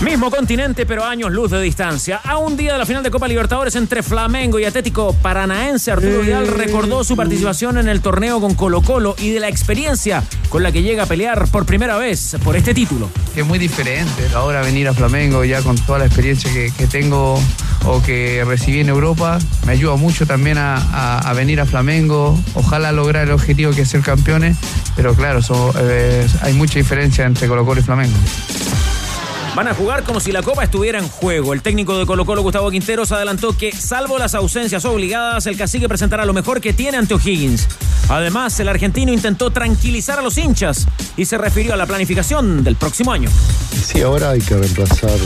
Mismo continente, pero años luz de distancia. A un día de la final de Copa Libertadores entre Flamengo y Atlético Paranaense, Arturo Vidal recordó su participación en el torneo con Colo Colo y de la experiencia con la que llega a pelear por primera vez por este título. Es muy diferente ahora venir a Flamengo ya con toda la experiencia que, tengo o que recibí en Europa. Me ayuda mucho también a, venir a Flamengo. Ojalá lograr el objetivo que es ser campeones, pero claro, eh, hay mucha diferencia entre Colo Colo y Flamengo. Van a jugar como si la Copa estuviera en juego. El técnico de Colo Colo, Gustavo Quinteros, adelantó que, salvo las ausencias obligadas, el cacique presentará lo mejor que tiene ante O'Higgins. Además, el argentino intentó tranquilizar a los hinchas y se refirió a la planificación del próximo año. Sí, ahora hay que reemplazar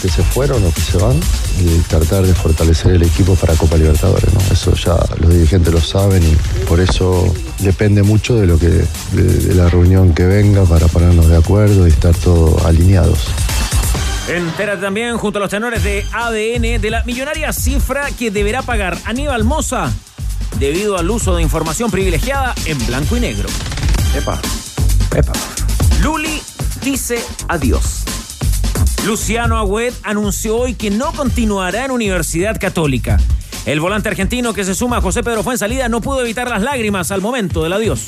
que se fueron o que se van y tratar de fortalecer el equipo para Copa Libertadores. Eso ya los dirigentes lo saben y por eso depende mucho de lo que de la reunión que venga para ponernos de acuerdo y estar todos alineados. Entérate también junto a los tenores de ADN de la millonaria cifra que deberá pagar Aníbal Moza debido al uso de información privilegiada en blanco y negro. Epa, epa. Luli dice adiós. Luciano Agüed anunció hoy que no continuará en Universidad Católica. El volante argentino que se suma a José Pedro fue en salida no pudo evitar las lágrimas al momento del adiós.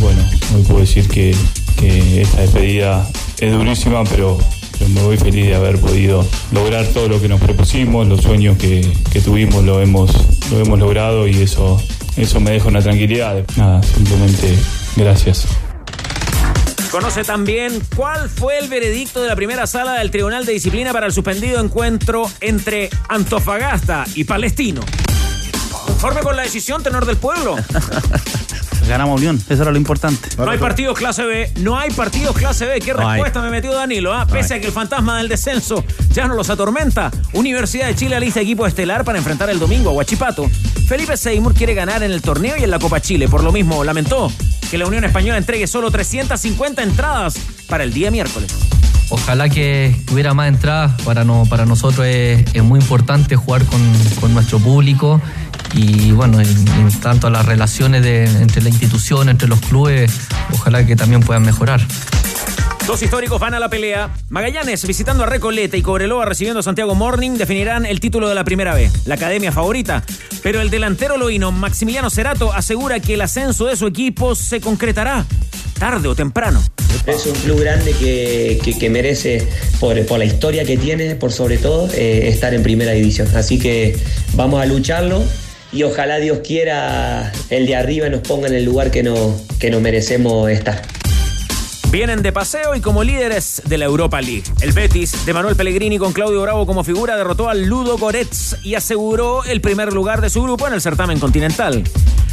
Bueno, hoy puedo decir que, que esta despedida es durísima, pero me voy feliz de haber podido lograr todo lo que nos propusimos, los sueños que, tuvimos lo hemos, lo hemos logrado y eso, eso me deja una tranquilidad. Nada, simplemente gracias. Conoce también cuál fue el veredicto de la primera sala del Tribunal de Disciplina para el suspendido encuentro entre Antofagasta y Palestino. Conforme con la decisión, tenor del pueblo. ganamos Unión, eso era lo importante. No hay partidos clase B, no hay partidos clase B. ¿Qué respuesta me metió Danilo? Ah? Pese a que el fantasma del descenso ya no los atormenta. Universidad de Chile alista equipo estelar para enfrentar el domingo a Huachipato. Felipe Seymour quiere ganar en el torneo y en la Copa Chile. Por lo mismo, lamentó que la Unión Española entregue solo 350 entradas para el día miércoles. Ojalá que hubiera más entradas. Para, no, para nosotros es, muy importante jugar con, con nuestro público y bueno, en, tanto a las relaciones entre la institución, entre los clubes, ojalá que también puedan mejorar. Dos históricos van a la pelea. Magallanes visitando a Recoleta y Cobreloa recibiendo a Santiago Morning definirán el título de la primera B, la academia favorita. Pero el delantero loíno Maximiliano Cerato asegura que el ascenso de su equipo se concretará tarde o temprano. Es un club grande que, merece, por, la historia que tiene, por sobre todo, eh, estar en primera división. Así que vamos a lucharlo y ojalá Dios quiera el de arriba nos ponga en el lugar que, no, que nos merecemos estar. Vienen de paseo y como líderes de la Europa League. El Betis de Manuel Pellegrini con Claudio Bravo como figura derrotó al Ludo Goretz y aseguró el primer lugar de su grupo en el certamen continental.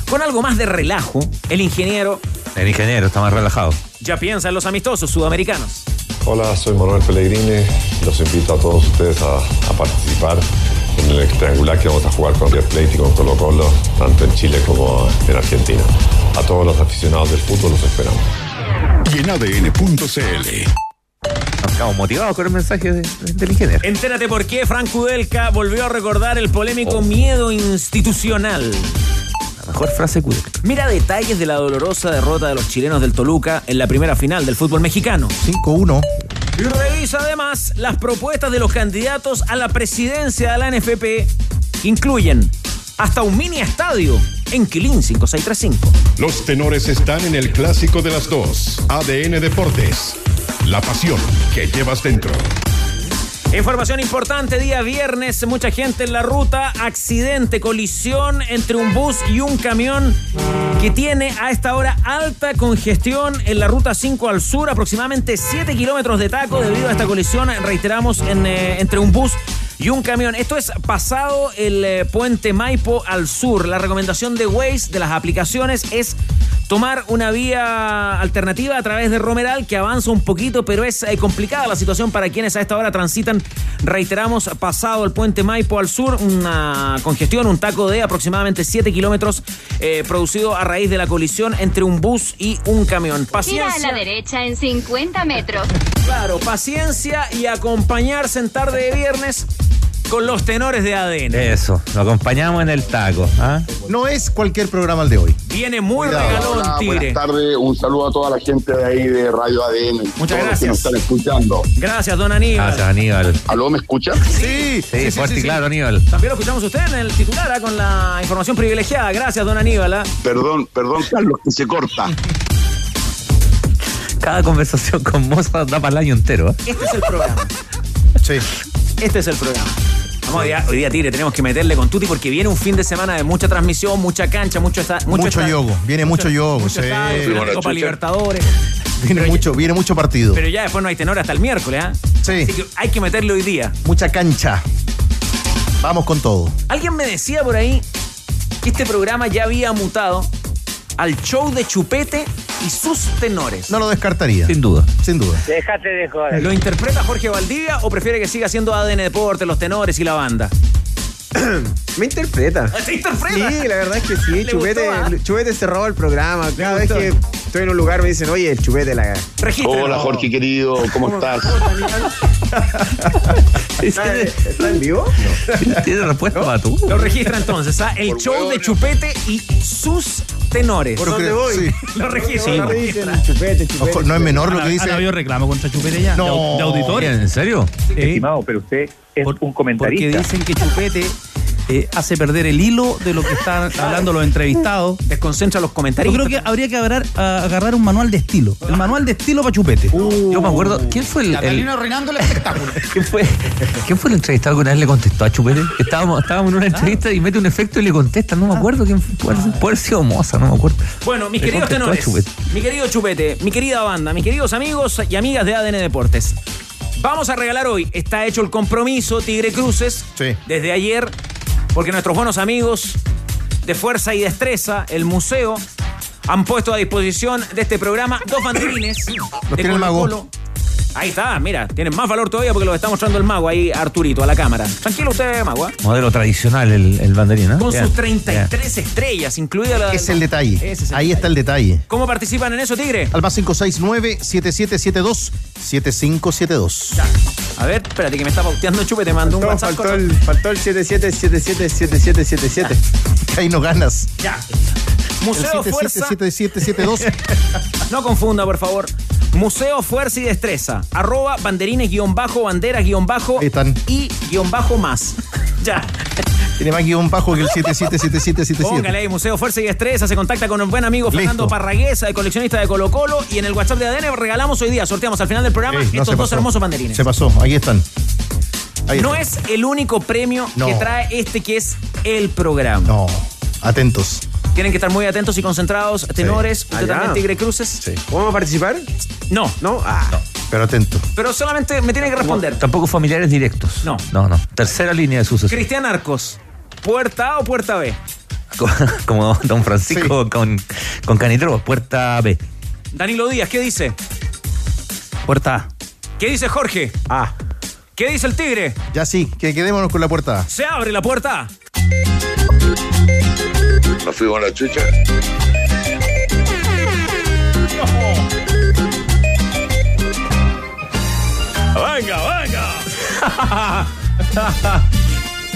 Con algo más de relajo, el ingeniero... El ingeniero está más relajado. Ya piensa en los amistosos sudamericanos. Hola, soy Manuel Pellegrini. Los invito a todos ustedes a, a participar en el triangular que vamos a jugar con River Plate y con Colo Colo, tanto en Chile como en Argentina. A todos los aficionados del fútbol los esperamos. Y en ADN.cl Estamos motivados con el mensaje del ingeniero. Entérate por qué Frank Kudelka volvió a recordar el polémico oh. miedo institucional. La mejor frase Kudelka. Mira detalles de la dolorosa derrota de los chilenos del Toluca en la primera final del fútbol mexicano. 5-1. Y revisa además las propuestas de los candidatos a la presidencia de la NFP incluyen hasta un mini estadio en Quilín 5635. Los tenores están en el clásico de las dos, ADN Deportes. La pasión que llevas dentro. Información importante, día viernes, mucha gente en la ruta, accidente, colisión entre un bus y un camión que tiene a esta hora alta congestión en la ruta 5 al sur, aproximadamente 7 kilómetros de taco. Debido a esta colisión, reiteramos, eh, entre un bus y un camión. Esto es pasado el eh, puente Maipo al sur. La recomendación de Waze de las aplicaciones es tomar una vía alternativa a través de Romeral que avanza un poquito, pero es eh, complicada la situación para quienes a esta hora transitan, reiteramos, pasado el puente Maipo al sur, una congestión, un taco de aproximadamente 7 kilómetros eh, producido a raíz de la colisión entre un bus y un camión. Gira a Paciencia. la derecha en 50 metros. Claro, paciencia y acompañarse en tarde de viernes con los tenores de ADN. Eso, lo acompañamos en el taco. ¿ah? No es cualquier programa el de hoy. Viene muy Cuidado. regalón, Hola, Tigre. buenas tardes, un saludo a toda la gente de ahí de Radio ADN. Muchas todos los que gracias. nos están escuchando. Gracias, don Aníbal. Gracias, Aníbal. ¿Aló, me escuchan? Sí, Sí, fuerte y claro, Aníbal. También lo escuchamos a usted en el titular ¿ah? con la información privilegiada. Gracias, don Aníbal. ¿ah? Perdón, perdón, Carlos, que se corta. Cada conversación con Moza da para el año entero. ¿eh? Este es el programa. Sí. Este es el programa. Hoy día, hoy día, Tigre, tenemos que meterle con Tuti porque viene un fin de semana de mucha transmisión, mucha cancha, mucho esta- Mucho, esta- yogo. Viene mucho, yogo. mucho sí. estadio, de Bueno, Copa. Libertadores. Viene mucho, viene mucho partido. Pero ya después no hay tenor hasta el miércoles, ¿ah? Sí. Así que hay que meterle hoy día. Mucha cancha. Vamos con todo. Alguien me decía por ahí que este programa ya había mutado al show de Chupete y sus tenores. No lo descartaría. Sin duda. Sin duda. Déjate de joder. ¿Lo interpreta Jorge Valdivia o prefiere que siga siendo ADN Deporte, los tenores y la banda? Me interpreta. ¿Se interpreta? Sí, la verdad es que sí. Chupete, gustó, ¿ah? Chupete se el programa. Cada vez que estoy en un lugar me dicen, oye, el Chupete la Regístralo. Hola, Jorge querido, ¿cómo estás? ¿Está, está en vivo? ¿Tiene respuesta para tú? Lo registra entonces, ¿ah? El Por show huevo, de no. Chupete y sus tenores. Porque- ¿Dónde voy? sí. Lo registra, lo dicen registra. Chupete, Chupete. Ojo, no es menor lo que Han dice. habido reclamo contra Chupete ya. No. De, au- de auditores. ¿En serio? Estimado, pero usted es Por- un comentarista. Porque dicen que Chupete eh, hace perder el hilo de lo que están hablando los entrevistados. Desconcentra los Yo comentarios. creo que habría que agarrar, un manual de estilo. El manual de estilo para Chupete. Yo me acuerdo, ¿quién fue el, el- arruinando el espectáculo. ¿quién fue, quién fue el entrevistado que una vez le contestó a Chupete? Estábamos, estábamos en una entrevista y mete un efecto y le contesta, no me acuerdo quién fue, puede, puede haber sido Moza, no me acuerdo. Bueno, mis Le queridos tenores, mi querido Chupete, mi querida banda, mis queridos amigos y amigas de ADN Deportes. Vamos a regalar hoy, está hecho el compromiso Tigre Cruces Sí. desde ayer, porque nuestros buenos amigos de Fuerza y Destreza, el museo, han puesto a disposición de este programa dos banderines de. Colo-Colo. Ahí está, mira, tienen más valor todavía porque lo está mostrando el mago ahí, Arturito, a la cámara. Tranquilo usted, mago. ¿eh? Modelo tradicional, el, el banderín, ¿no? Con Bien, sus 33 estrellas, incluida la Es el detalle. Ese es el Ahí detalle. está el detalle. ¿Cómo participan en eso, Tigre? Al más 569-7772-7572. Ya. A ver, espérate que me está pauteando Chupe, te mando un No, WhatsApp. faltó, el, faltó el 77777777. Ahí no ganas. Ya. El Museo Fuerza. 7772. No confunda, por favor. Museo Fuerza y Destreza. Arroba banderines guion bajo, banderas guion bajo Ahí están. y guion bajo más. Ya. Tiene más guion bajo que el 777777. Póngale ahí, Museo Fuerza y Destreza. Se contacta con un buen amigo Fernando. Parraguesa, de coleccionista de Colo Colo. Y en el WhatsApp de ADN regalamos hoy día, sorteamos al final del programa Ey, no, estos dos hermosos banderines. Se pasó, ahí están. Ahí No es el único premio No. que trae este que es el programa. No, atentos. Tienen que estar muy atentos y concentrados. Tenores, usted Allá. también, Tigre Cruces. Sí, ¿Vamos a participar? No, No. Ah. pero atento. pero solamente me tiene que responder. Tampoco familiares directos. No. No, no. Tercera línea de sucesión. Cristian Arcos, ¿puerta A o puerta B? Como Don Francisco Sí. con, con Canitro, puerta B. Danilo Díaz, ¿qué dice? Puerta A. ¿Qué dice Jorge? Ah. ¿Qué dice el Tigre? Ya sí, que quedémonos con la puerta A. Se abre la puerta A. Nos fuimos a la chucha. ¡Venga, venga!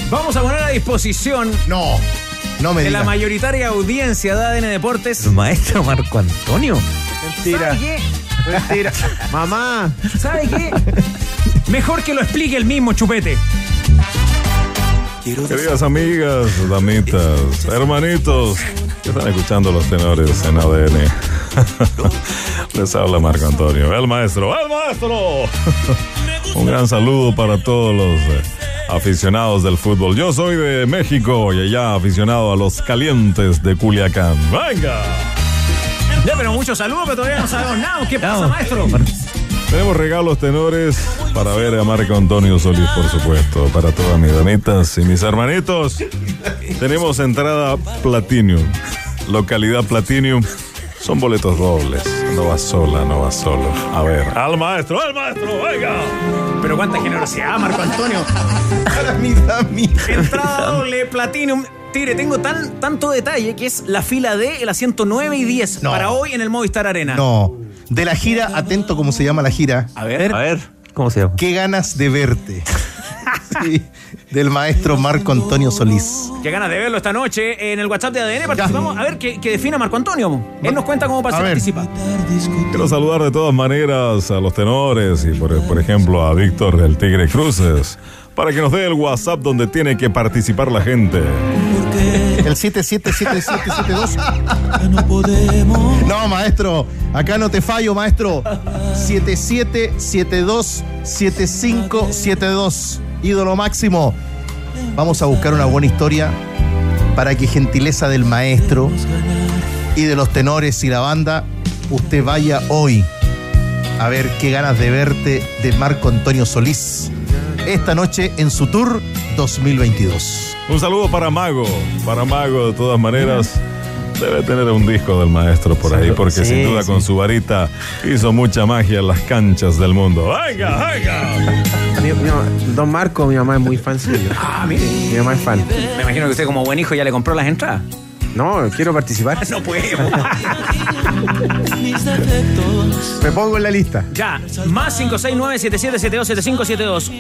Vamos a poner a disposición No, no me de la digas. mayoritaria audiencia de ADN Deportes. Maestro Marco Antonio. Mentira. ¿Sabe qué? Mentira. Mamá. ¿Sabe qué? Mejor que lo explique el mismo Chupete. Queridas amigas, damitas, hermanitos, que están escuchando los tenores en ADN. Les habla Marco Antonio, el maestro, el maestro. Un gran saludo para todos los eh, aficionados del fútbol. Yo soy de México y allá aficionado a los calientes de Culiacán. ¡Venga! Ya, pero muchos saludos, pero todavía no sabemos nada. ¿Qué pasa, maestro? Tenemos regalos tenores para ver a Marco Antonio Solís, por supuesto, para todas mis damitas y mis hermanitos. Tenemos entrada Platinum, localidad Platinum, Son boletos dobles. No vas sola, no vas solo. A ver, al maestro, al maestro, venga. Pero cuánta generosidad, Marco Antonio. Para Dami. Entrada doble, Platinum. Tigre, tengo tan, tanto detalle que es la fila D, el asiento 9 y 10 No. para hoy en el Movistar Arena. No. De la gira, atento cómo se llama la gira. A ver. A ver, ¿cómo se llama? Qué ganas de verte. Sí, del maestro Marco Antonio Solís. Qué ganas de verlo esta noche en el WhatsApp de ADN. Participamos. A ver, que, que defina Marco Antonio. Él nos cuenta cómo A ver. participa. Quiero saludar de todas maneras a los tenores y, por, por ejemplo, a Víctor el Tigre Cruces para que nos dé el WhatsApp donde tiene que participar la gente. El 777772. No, maestro. Acá no te fallo, maestro. 77727572. Ídolo máximo. Vamos a buscar una buena historia para que gentileza del maestro y de los tenores y la banda, usted vaya hoy a ver qué ganas de verte de Marco Antonio Solís. Esta noche en su tour 2022. Un saludo para Mago. Para Mago, de todas maneras, debe tener un disco del maestro por ahí, porque Sí, sin duda sí. con su varita hizo mucha magia en las canchas del mundo. ¡Venga, venga! Mi- mi- don Marco, mi mamá es muy fan suyo. Ah, mire. Mi mamá es fan. Me imagino que usted, como buen hijo, ya le compró las entradas. No, quiero participar. No Me pongo en la lista. ya, más 569-7772-7572.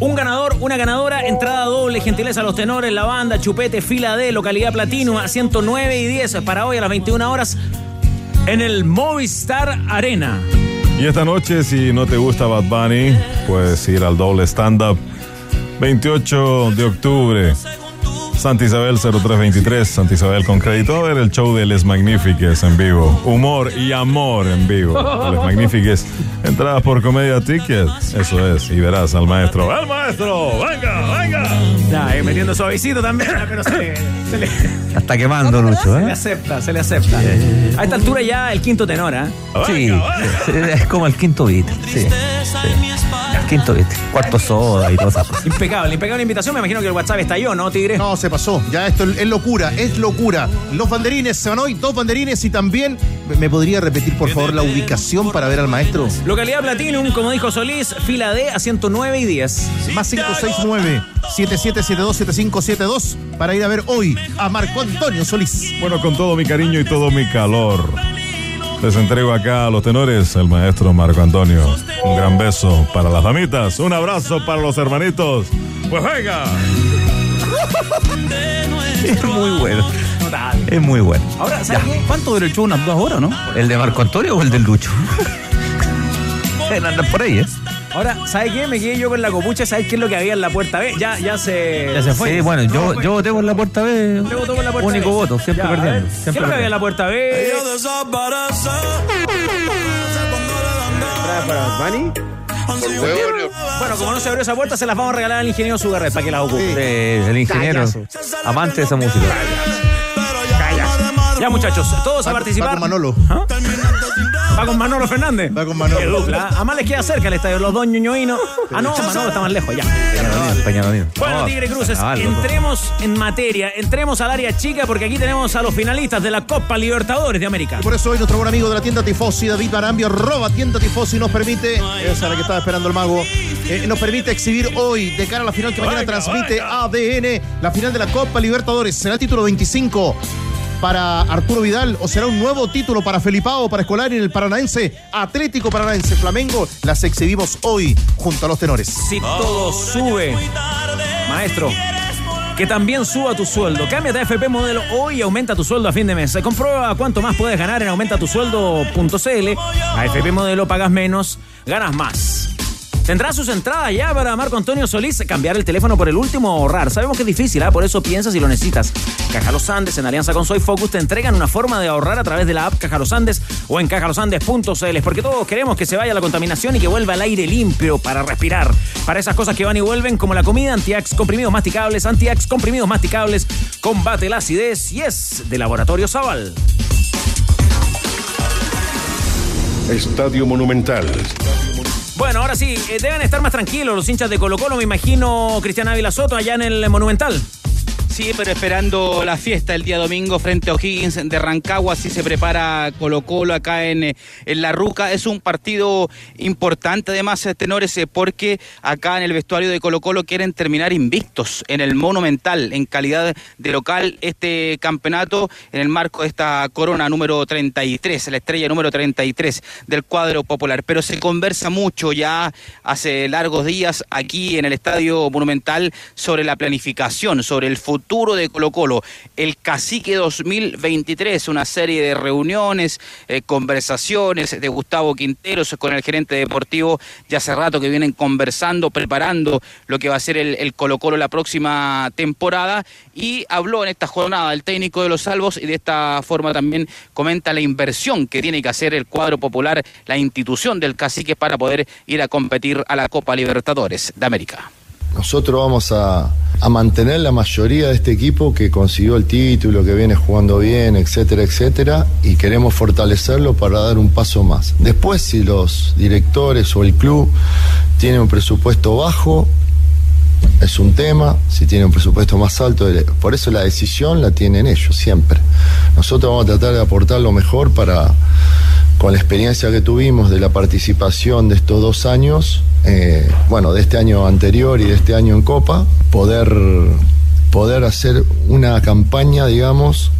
Un ganador, una ganadora, entrada doble, gentileza a los tenores, la banda, chupete, fila D, localidad Platino, a 109 y 10 para hoy a las 21 horas en el Movistar Arena. Y esta noche, si no te gusta Bad Bunny, puedes ir al doble stand-up. 28 de octubre. Santa Isabel 0323, Santa Isabel con crédito. A ver el show de Les Magnifiques en vivo. Humor y amor en vivo. Les Magnifiques. Entradas por Comedia Ticket. Eso es. Y verás al maestro. ¡Al maestro! ¡Venga, venga! Ya, eh, metiendo suavecito también, pero se le, se le- Está quemando, Lucho, se le ¿eh? acepta, se le acepta. A esta altura ya el quinto tenor. Sí, sí, es como el quinto beat. Sí, sí. Quinto. Cuarto soda y todas esas cosas. Impecable, impecable invitación. Me imagino que el WhatsApp estalló, ¿no, Tigre? No, se pasó. Ya esto es locura, es locura. Los banderines se van hoy, dos banderines y también. ¿Me podría repetir, por favor, la ubicación para ver al maestro? Localidad Platinum, como dijo Solís, fila D a 109 y 10. Más 569-7772-7572 para ir a ver hoy a Marco Antonio Solís. Bueno, con todo mi cariño y todo mi calor. Les entrego acá a los tenores el maestro Marco Antonio. Un gran beso para las damitas. Un abrazo para los hermanitos. Pues venga. Es muy bueno. Es muy bueno. Ahora, ¿sabes qué? ¿Cuánto duró el show? ¿Unas dos horas, no? ¿El de Marco Antonio o el del Lucho? Andan por ahí, ¿eh? Ahora, ¿sabes qué? Me quedé yo con la copucha. ¿Sabes qué es lo que había en la puerta B? Ya, ya se. Ya se fue. Sí, bueno, yo, yo voté por la puerta B. Usted votó por la puerta Único B. voto, siempre Ya, perdiendo. ver, ¿Qué es Siempre lo que había en la puerta B? ¿Entrada para Bunny? Bueno, como no se abrió esa puerta, se las vamos a regalar al ingeniero Sugarret para que las ocupe. Sí, el ingeniero, amante de esa música. Ya, muchachos, todos a participar. va con Manolo. ¿Ah? Va con Manolo Fernández. Va con Manolo. Qué dupla. Además les queda cerca el estadio, los dos ñoñoínos. Ah, no, Manolo está más lejos, ya. Bueno, No, Tigre Cruces, entremos en materia, entremos al área chica porque aquí tenemos a los finalistas de la Copa Libertadores de América. Y por eso hoy nuestro buen amigo de la tienda Tifosi, David Barambio, roba tienda Tifosi, nos permite, esa es la que estaba esperando el mago, eh, nos permite exhibir hoy, de cara a la final que mañana transmite. ADN, la final de la Copa Libertadores. ¿Será el título 25 para Arturo Vidal o será un nuevo título para Felipao, para Escolar en el Paranaense, Atlético Paranaense, Flamengo? Las exhibimos hoy junto a los tenores. Si todo sube, maestro, que también suba tu sueldo. Cámbiate a FP Modelo hoy y aumenta tu sueldo a fin de mes. Comprueba cuánto más puedes ganar en aumentatusueldo.cl. A FP Modelo pagas menos, ganas más. Tendrá sus entradas ya para Marco Antonio Solís. Cambiar el teléfono por el último ahorrar. Sabemos que es difícil, ¿ah? por eso piensa si lo necesitas. Caja Los Andes, en alianza con Soy Focus, te entregan una forma de ahorrar a través de la app Caja Los Andes o en cajalosandes.cl. Porque todos queremos que se vaya la contaminación y que vuelva el aire limpio para respirar. Para esas cosas que van y vuelven, como la comida, Antiax, comprimidos masticables, Antiax, comprimidos masticables, combate la acidez y es de Laboratorio Zaval. Estadio Monumental. Bueno, ahora sí, eh, deben estar más tranquilos los hinchas de Colo Colo, me imagino, Cristian Ávila Soto, allá en el Monumental. Sí, pero esperando la fiesta el día domingo frente a O'Higgins de Rancagua, así se prepara Colo Colo acá en, eh, en La Ruca. Es un partido importante además, eh, tenores, eh, porque acá en el vestuario de Colo Colo quieren terminar invictos en el Monumental, en calidad de local, este campeonato en el marco de esta corona número 33, la estrella número 33 del cuadro popular. Pero se conversa mucho ya hace largos días aquí en el Estadio Monumental sobre la planificación, sobre el futuro de Colo Colo, el Cacique 2023, una serie de reuniones, eh, conversaciones de Gustavo Quinteros con el gerente deportivo. Ya hace rato que vienen conversando, preparando lo que va a ser el, el Colo Colo la próxima temporada. Y habló en esta jornada el técnico de los salvos y de esta forma también comenta la inversión que tiene que hacer el cuadro popular, la institución del Cacique para poder ir a competir a la Copa Libertadores de América. Nosotros vamos a, a mantener la mayoría de este equipo que consiguió el título, que viene jugando bien, etcétera, etcétera, y queremos fortalecerlo para dar un paso más. Después, si los directores o el club tienen un presupuesto bajo, es un tema, si tienen un presupuesto más alto, por eso la decisión la tienen ellos siempre. Nosotros vamos a tratar de aportar lo mejor para, con la experiencia que tuvimos de la participación de estos dos años, eh, bueno, de este año anterior y de este año en Copa, poder, poder hacer una campaña, digamos,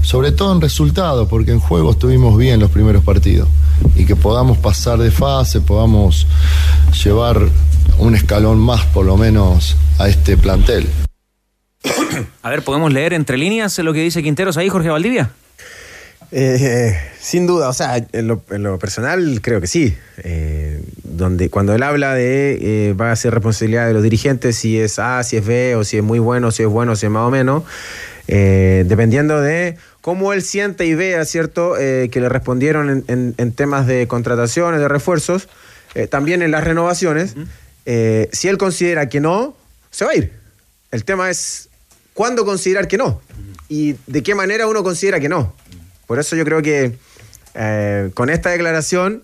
sobre todo en resultados, porque en juego estuvimos bien los primeros partidos, y que podamos pasar de fase, podamos llevar un escalón más por lo menos a este plantel. A ver, ¿podemos leer entre líneas lo que dice Quinteros ahí, Jorge Valdivia? Eh, sin duda, o sea, en lo, en lo personal creo que sí. Eh, donde cuando él habla de eh, va a ser responsabilidad de los dirigentes si es A, si es B, o si es muy bueno, si es bueno, si es más o menos, eh, dependiendo de cómo él siente y vea, ¿cierto? Que le respondieron en, en- en temas de contrataciones, de refuerzos, también en las renovaciones. Si él considera que no, se va a ir. El tema es cuándo considerar que no y de qué manera uno considera que no. Por eso yo creo que eh, con esta declaración,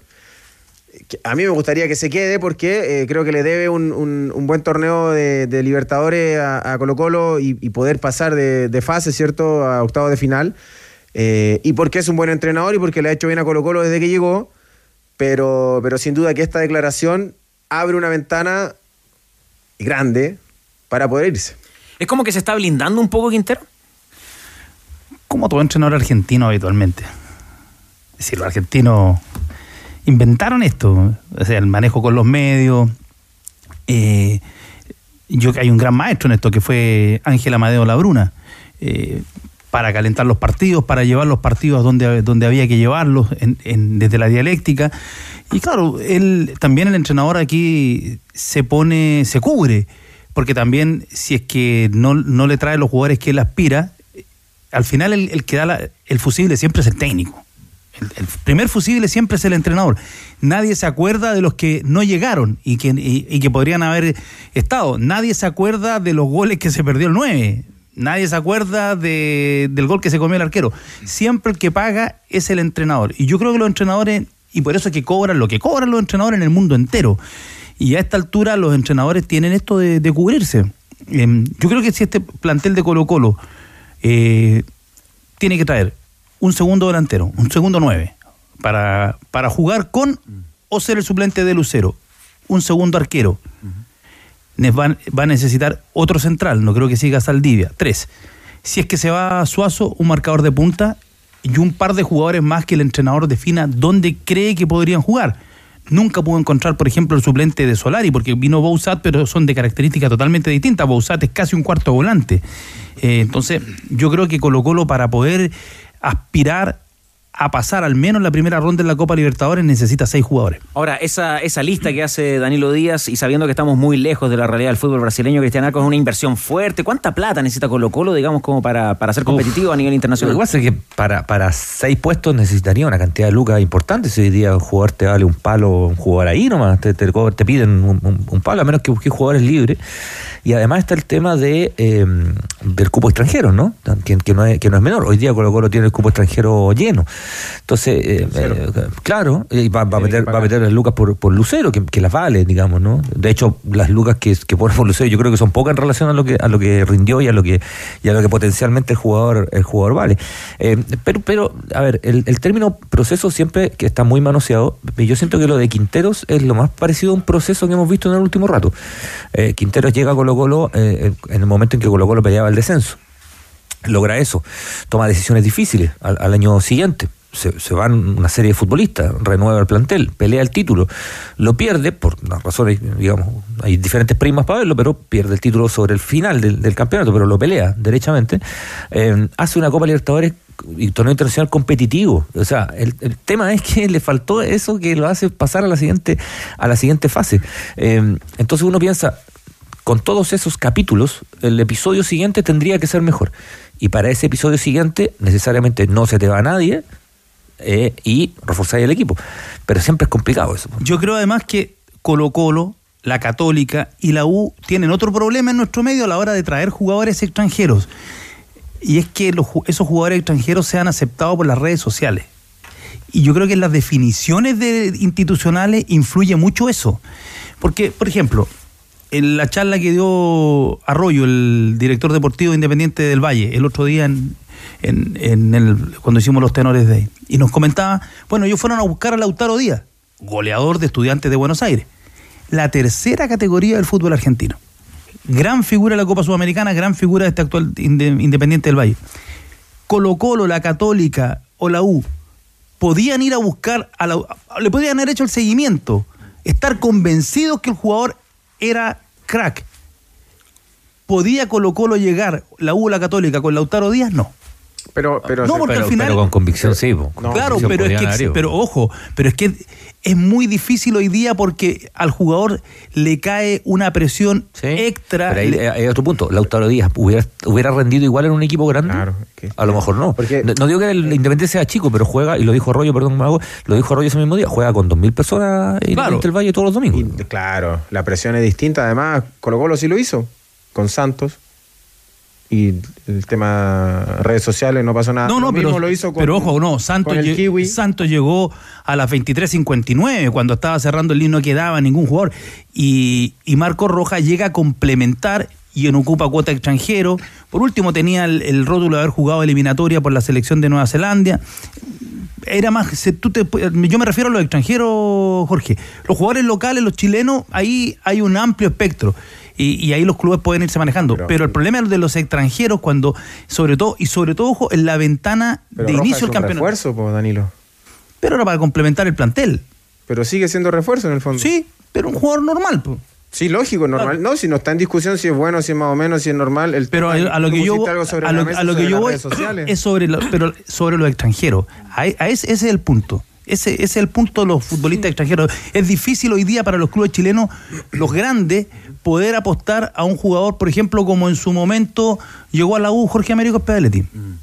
a mí me gustaría que se quede porque eh, creo que le debe un, buen torneo de, Libertadores a, Colo Colo y, poder pasar de, fase, ¿cierto?, a octavos de final. Eh, y porque es un buen entrenador y porque le ha hecho bien a Colo Colo desde que llegó. Pero, pero sin duda que esta declaración abre una ventana grande para poder irse. Es como que se está blindando un poco Quintero. Como todo entrenador argentino habitualmente. Es decir, los argentinos inventaron esto, o sea, el manejo con los medios. Eh, yo hay un gran maestro en esto que fue Ángel Amadeo Labruna, eh, para calentar los partidos, para llevar los partidos donde, donde había que llevarlos, en- en- desde la dialéctica. Y claro, él también el entrenador aquí se pone, se cubre, porque también si es que no, no le trae los jugadores que él aspira, al final el, el que da la- el fusible siempre es el técnico. El, primer fusible siempre es el entrenador. Nadie se acuerda de los que no llegaron y que, y, que podrían haber estado. Nadie se acuerda de los goles que se perdió el 9. Nadie se acuerda de- del gol que se comió el arquero. Siempre el que paga es el entrenador. Y yo creo que los entrenadores, y por eso es que cobran lo que cobran los entrenadores en el mundo entero. Y a esta altura los entrenadores tienen esto de, de cubrirse. Em, yo creo que si este plantel de Colo Colo eh, tiene que traer un segundo delantero, un segundo nueve, para, para jugar con o ser el suplente de Lucero, un segundo arquero. Va, va a necesitar otro central, no creo que siga Saldivia. Tres. Si es que se va a Suazo, un marcador de punta y un par de jugadores más que el entrenador defina dónde cree que podrían jugar. Nunca pudo encontrar, por ejemplo, el suplente de Solari, porque vino Bouzat, pero son de características totalmente distintas. Bouzat es casi un cuarto volante. Eh, entonces, yo creo que Colo Colo para poder aspirar a pasar al menos la primera ronda en la Copa Libertadores necesita seis jugadores. Ahora, esa, esa lista que hace Danilo Díaz y sabiendo que estamos muy lejos de la realidad del fútbol brasileño, Cristian Arcos es una inversión fuerte. ¿Cuánta plata necesita Colo Colo, digamos, como para, para ser competitivo a nivel Lo internacional? que pasa es que para, para seis puestos necesitaría una cantidad de lucas importante. Si hoy día un jugador te vale un palo, un jugador ahí nomás, te, te, te piden un, un- un palo, a menos que busques jugadores libres. Y además está el tema de, eh, del cupo extranjero, ¿no? Que, que no es, que no es menor. Hoy día Colo Colo tiene el cupo extranjero lleno. Entonces, eh, eh, claro, y va, va a meter, va a meter las lucas por, por Lucero, que, que las vale, digamos, ¿no? De hecho, las lucas que, que pone por Lucero yo creo que son pocas en relación a lo que, a lo que rindió y a lo que, y a lo que potencialmente el jugador, el jugador vale. Eh, pero, pero, a ver, el, el término proceso siempre que está muy manoseado, yo siento que lo de Quinteros es lo más parecido a un proceso que hemos visto en el último rato. Eh, Quinteros llega a Colo Colo eh, en el momento en que Colo Colo peleaba el descenso. Logra eso, toma decisiones difíciles al, año siguiente. Se, se, van una serie de futbolistas, renueva el plantel, pelea el título, lo pierde por unas razones, digamos, hay diferentes primas para verlo, pero pierde el título sobre el final del, campeonato, pero lo pelea derechamente. Eh, hace una Copa Libertadores y torneo internacional competitivo. O sea, el, el, tema es que le faltó eso que lo hace pasar a la siguiente, a la siguiente fase. Eh, entonces uno piensa, con todos esos capítulos, el episodio siguiente tendría que ser mejor. Y para ese episodio siguiente, necesariamente no se te va a nadie eh, y reforzar el equipo. Pero siempre es complicado eso. Yo creo además que Colo Colo, la Católica y la U tienen otro problema en nuestro medio a la hora de traer jugadores extranjeros. Y es que esos jugadores extranjeros sean aceptados por las redes sociales. Y yo creo que en las definiciones de, institucionales influye mucho eso. Porque, por ejemplo, en la charla que dio Arroyo, el director deportivo independiente del Valle, el otro día cuando hicimos los tenores de ahí, y nos comentaba, bueno, ellos fueron a buscar a Lautaro Díaz, goleador de estudiantes de Buenos Aires, la tercera categoría del fútbol argentino. Gran figura de la Copa Sudamericana, gran figura de este actual Independiente del Valle. Colo Colo, la Católica o la U podían ir a buscar, a la, le podían haber hecho el seguimiento, estar convencidos que el jugador era crack. ¿Podía Colo Colo llegar, la U la Católica, con Lautaro Díaz? No. Pero, pero, no, porque pero, al final, pero con convicción sí. No, claro, convicción pero es que, pero ojo, pero es que es muy difícil hoy día porque al jugador le cae una presión sí, extra. Pero hay, le... hay, otro punto. Lautaro Díaz hubiera, hubiera rendido igual en un equipo grande. Claro, que, a lo mejor no. Porque, no. no. digo que el Independiente sea chico, pero juega, y lo dijo Arroyo, perdón, hago, lo dijo Arroyo ese mismo día, juega con 2.000 personas en claro. el Valle todos los domingos. Y, claro, la presión es distinta. Además, Colo Colo sí lo hizo con Santos y el tema redes sociales no pasó nada. No, no, pero, lo hizo con, pero ojo, no, Santos, lleg Santos llegó a las 23.59 cuando estaba cerrando el no quedaba ningún jugador y, y Marco Rojas llega a complementar y en ocupa cuota extranjero. Por último tenía el, el, rótulo de haber jugado eliminatoria por la selección de Nueva Zelanda. Era más, tú te, yo me refiero a los extranjeros, Jorge. Los jugadores locales, los chilenos, ahí hay un amplio espectro. Y, y, ahí los clubes pueden irse manejando. Pero, pero el problema es de los extranjeros cuando, sobre todo, y sobre todo, ojo, en la ventana de inicio del campeonato. refuerzo, pues, Danilo. Pero era para complementar el plantel. Pero sigue siendo refuerzo en el fondo. Sí, pero un jugador normal, pues. Sí, lógico, normal. Claro. No, si no está en discusión si es bueno, si es más o menos, si es normal. El pero tema, a, lo que yo a lo que yo voy es sobre lo, pero sobre los extranjeros. A, a ese, ese, es el punto. Ese, ese, es el punto de los futbolistas extranjeros. Es difícil hoy día para los clubes chilenos, los grandes, poder apostar a un jugador, por ejemplo, como en su momento llegó a la U Jorge Américo Pedaletti. Mm.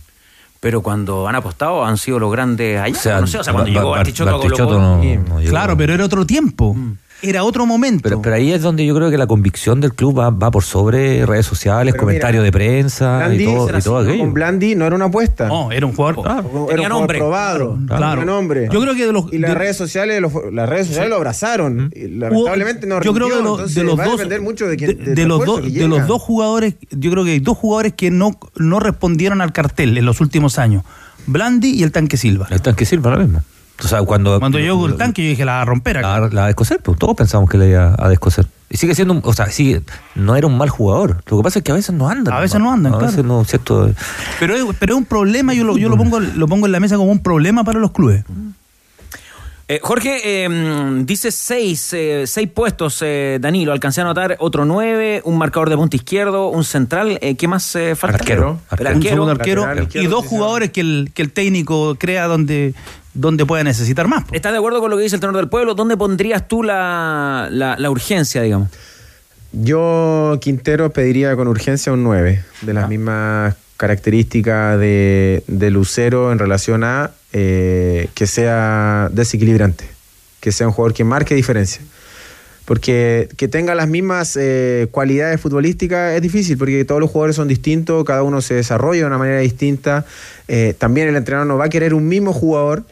Pero cuando han apostado han sido los grandes ahí. O sea, no sé, o sea cuando llegó Bartichotto, Bartichotto no, no Claro, pero era otro tiempo. Mm era otro momento. Pero, pero, ahí es donde yo creo que la convicción del club va, va por sobre redes sociales, comentarios de prensa Blandi, y todo, y todo aquello. Con Blandi no era una apuesta. No, era un jugador. Claro, era un nombre. probado. Claro. claro. nombre. Yo creo que de los. Y las de, redes sociales, los, las redes sociales sí. lo abrazaron. Y lamentablemente no Yo creo que de los, de los va dos. a depender mucho de, quién, de, de los, do, de los dos jugadores, yo creo que hay dos jugadores que no, no respondieron al cartel en los últimos años. Blandi y el Tanque Silva. El Tanque Silva, lo mismo. O sea, cuando, cuando llegó el tanque, yo dije, la va a romper. Acá. La, la va a descoser, pues todos pensamos que le iba a descoser. Y sigue siendo, un, o sea, sigue, no era un mal jugador. Lo que pasa es que a veces no andan. A veces no andan, a claro. veces no, cierto. Pero, es, pero es un problema, yo, lo, yo lo, pongo, lo pongo en la mesa como un problema para los clubes. Eh, Jorge, eh, dice seis, eh, seis puestos, Danilo. Alcancé a anotar otro nueve, un marcador de punta izquierdo, un central. ¿Qué más falta? Arquero. arquero. Un segundo arquero y dos jugadores que el, que el técnico crea donde, donde pueda necesitar más. ¿Estás de acuerdo con lo que dice el tenor del pueblo? ¿Dónde pondrías tú la, la, la urgencia, digamos? Yo, Quintero, pediría con urgencia un 9, de las ah. mismas características de, de, Lucero en relación a eh, que sea desequilibrante, que sea un jugador que marque diferencia. Porque que tenga las mismas eh, cualidades futbolísticas es difícil, porque todos los jugadores son distintos, cada uno se desarrolla de una manera distinta. Eh, también el entrenador no va a querer un mismo jugador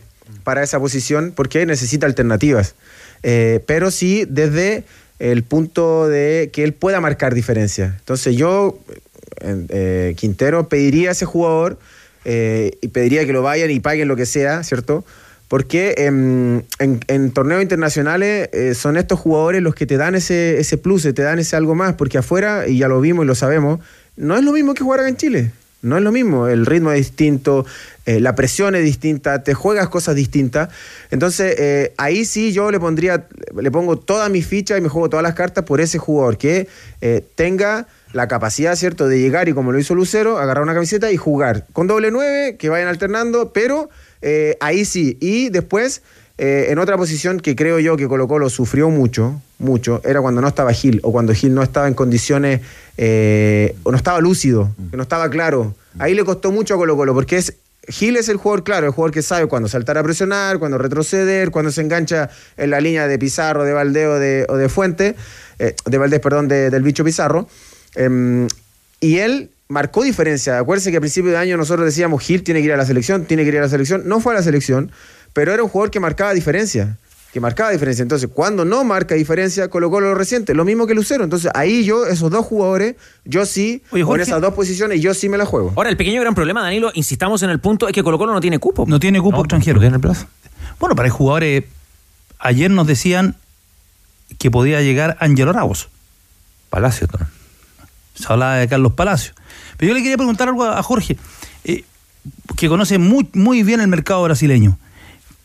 para esa posición porque necesita alternativas. Pero sí desde el punto de que él pueda marcar diferencia. Entonces yo, Quintero, pediría a ese jugador eh, y pediría que lo vayan y paguen lo que sea, ¿cierto? Porque em, en, torneos internacionales eh, son estos jugadores los que te dan ese, ese plus, te dan ese algo más, porque afuera, y ya lo vimos y lo sabemos, no es lo mismo que jugar acá en Chile. No es lo mismo, el ritmo es distinto, eh, la presión es distinta, te juegas cosas distintas. Entonces, ahí sí yo le pondría, le pongo toda mi ficha y me juego todas las cartas por ese jugador que tenga la capacidad, ¿cierto?, de llegar y como lo hizo Lucero, agarrar una camiseta y jugar. Con doble nueve, que vayan alternando, pero eh, ahí sí. Y después, eh, en otra posición que creo yo que Colo Colo sufrió mucho, mucho, era cuando no estaba Gil o cuando Gil no estaba en condiciones, eh, o no estaba lúcido, que no estaba claro. Ahí le costó mucho a Colo Colo, porque es Gil es el jugador claro, el jugador que sabe cuándo saltar a presionar, cuándo retroceder, cuándo se engancha en la línea de Pizarro, de Valdeo de, o de Fuente, eh, de Valdés, perdón, de- del bicho Pizarro. Em, y él marcó diferencia. Acuérdense que a principio de año nosotros decíamos Gil tiene que ir a la selección, tiene que ir a la selección. No fue a la selección, pero era un jugador que marcaba diferencia. Que marcaba diferencia. Entonces, cuando no marca diferencia, colocó lo reciente. Lo mismo que Lucero. Entonces, ahí yo, esos dos jugadores, yo sí, con Jorge. esas dos posiciones, yo sí me la juego. Ahora, el pequeño gran problema, Danilo, insistamos en el punto, es que Colo Colo no tiene cupo. No tiene cupo extranjero. tiene plazo. Bueno, para el jugadores, ayer nos decían que podía llegar Ángelo Ramos. Palacio también. Se hablaba de Carlos Palacio. Pero yo le quería preguntar algo a a Jorge, eh, que conoce muy, muy bien el mercado brasileño.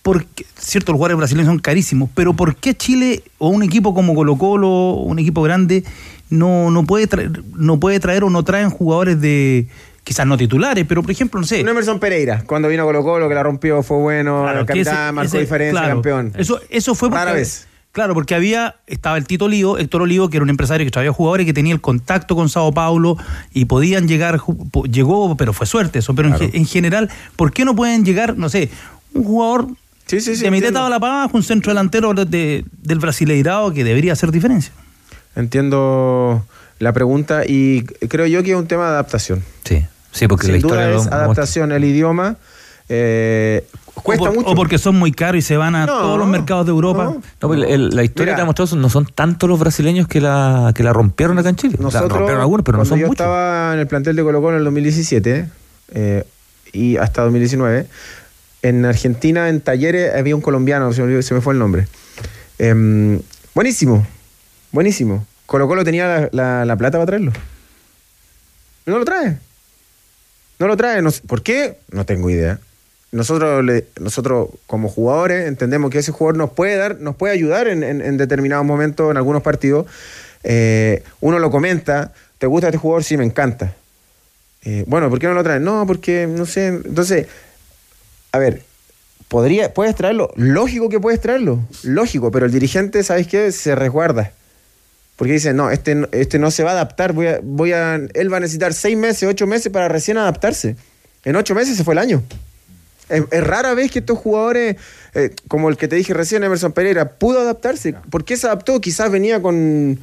Porque, cierto, los jugadores brasileños son carísimos, pero ¿por qué Chile o un equipo como Colo Colo, un equipo grande, no, no, puede traer, no puede traer o no traen jugadores de, quizás no titulares, pero por ejemplo, no sé. Un Emerson Pereira, cuando vino Colo Colo, que la rompió, fue bueno, Claro, el capitán, ese- marcó ese- diferencia, claro, campeón. Eso, eso fue porque, Rara vez. Claro, porque había, estaba el Tito Olivo, Héctor Olivo, que era un empresario que traía jugadores que tenía el contacto con Sao Paulo y podían llegar, llegó, pero fue suerte eso, pero en ge- en, general, ¿por qué no pueden llegar, no sé, un jugador sí, de mitad tabla para abajo, un centro delantero de- de- del Brasileirao que debería hacer diferencia? Entiendo la pregunta y creo yo que es un tema de adaptación. Sí, sí, porque Sin la duda historia es adaptación, el idioma. Eh, cuesta o, por- mucho. o porque son muy caros y se van a No, todos los mercados de Europa. No, pues, el- la historia Mira. que ha mostrado no son tantos los brasileños que la, que la rompieron acá en Chile. Nosotros, rompieron algunos, pero no son yo muchos. estaba en el plantel de Colo Colo en el 2017 eh, y hasta 2019, en Argentina, en Talleres, había un colombiano, se me, olvidó- se me fue el nombre. Em, buenísimo, buenísimo. Colo Colo tenía la, la- la plata para traerlo. No lo trae. No lo trae. No ¿Por qué? No tengo idea. Nosotros, le- nosotros como jugadores entendemos que ese jugador nos puede dar, nos puede ayudar en, en- determinados momentos, en algunos partidos. Eh, uno lo comenta, ¿te gusta este jugador? Sí, me encanta. Eh, bueno, ¿por qué no lo traen? No, porque no sé. Entonces, a ver, podría, puedes traerlo. Lógico que puedes traerlo. Lógico, pero el dirigente, ¿sabes qué? Se resguarda. Porque dice, no, este, este no se va a adaptar. Voy a, voy a, él va a necesitar seis meses, ocho meses para recién adaptarse. En ocho meses se fue el año. Es, es rara vez que estos jugadores, eh, como el que te dije recién, Emerson Pereira, pudo adaptarse. ¿Por qué se adaptó? Quizás venía con...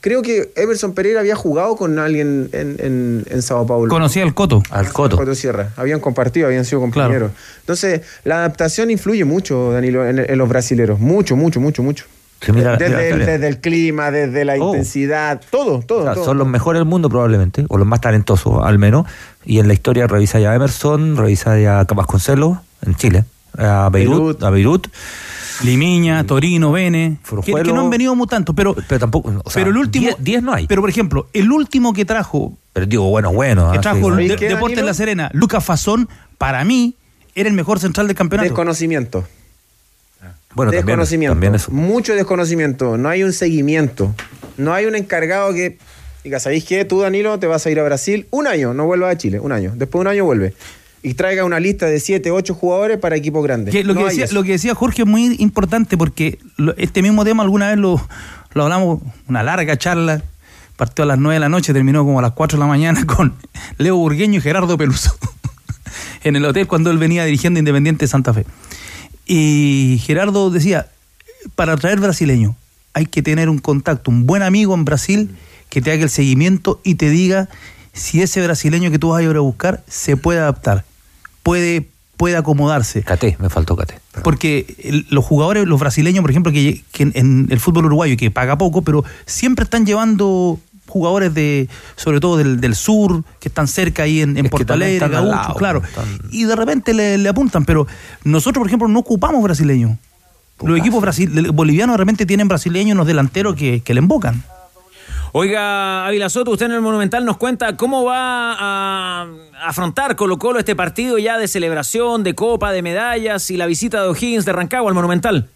Creo que Emerson Pereira había jugado con alguien en, en, en Sao Paulo. Conocía al Coto. Al Coto. Coto Sierra. Habían compartido, habían sido compañeros. Entonces, la adaptación influye mucho, Danilo, en, en los brasileros. Mucho, mucho, mucho, mucho. Sí, mira, desde, mira, el, mira. desde el clima, desde la Oh. intensidad, todo, todo. O sea, todo. son los mejores del mundo probablemente, o los más talentosos al menos. Y en la historia revisa ya a Emerson, revisa ya a Vasconcelos en Chile, a Beirut, a Beirut. Limiña, Torino, Vene, que, que no han venido muy tanto, pero, Pero tampoco, o sea, pero el último 10 no hay. Pero por ejemplo, el último que trajo, Pero digo, bueno, bueno. que ah, trajo de- Deportes de La Serena, Lucas Fasón, para mí era el mejor central del campeonato. Desconocimiento. Bueno, también, desconocimiento. también. Mucho desconocimiento. No hay un seguimiento. No hay un encargado que diga, ¿sabéis qué? Tú, Danilo, te vas a ir a Brasil un año, no vuelvas a Chile, un año. Después de un año vuelve. Y traiga una lista de 7, 8 jugadores para equipos grandes. Que lo, No que decía, lo que decía Jorge es muy importante porque lo- este mismo tema alguna vez lo, lo hablamos, una larga charla, partió a las 9 de la noche, terminó como a las 4 de la mañana con Leo Burgueño y Gerardo Peluso en el hotel cuando él venía dirigiendo Independiente Santa Fe. Y Gerardo decía, para traer brasileño, hay que tener un contacto, un buen amigo en Brasil que te haga el seguimiento y te diga si ese brasileño que tú vas a ir a buscar se puede adaptar, puede, puede acomodarse. Cate, me faltó Cate. Porque el- los jugadores, los brasileños, por ejemplo, que, que en, en el fútbol uruguayo, que paga poco, pero siempre están llevando jugadores de, sobre todo del, del sur, que están cerca ahí en, en Es que Porto también Alegre, están al Gaucho, lado, claro. están- Y de repente le, le apuntan, pero nosotros, por ejemplo, no ocupamos brasileños. Los equipos brasil- bolivianos de repente tienen brasileños, unos delanteros que, que le embocan. Oiga, Ávila Soto, usted en el Monumental nos cuenta cómo va a afrontar Colo Colo este partido ya de celebración, de copa, de medallas y la visita de O'Higgins de Rancagua al Monumental.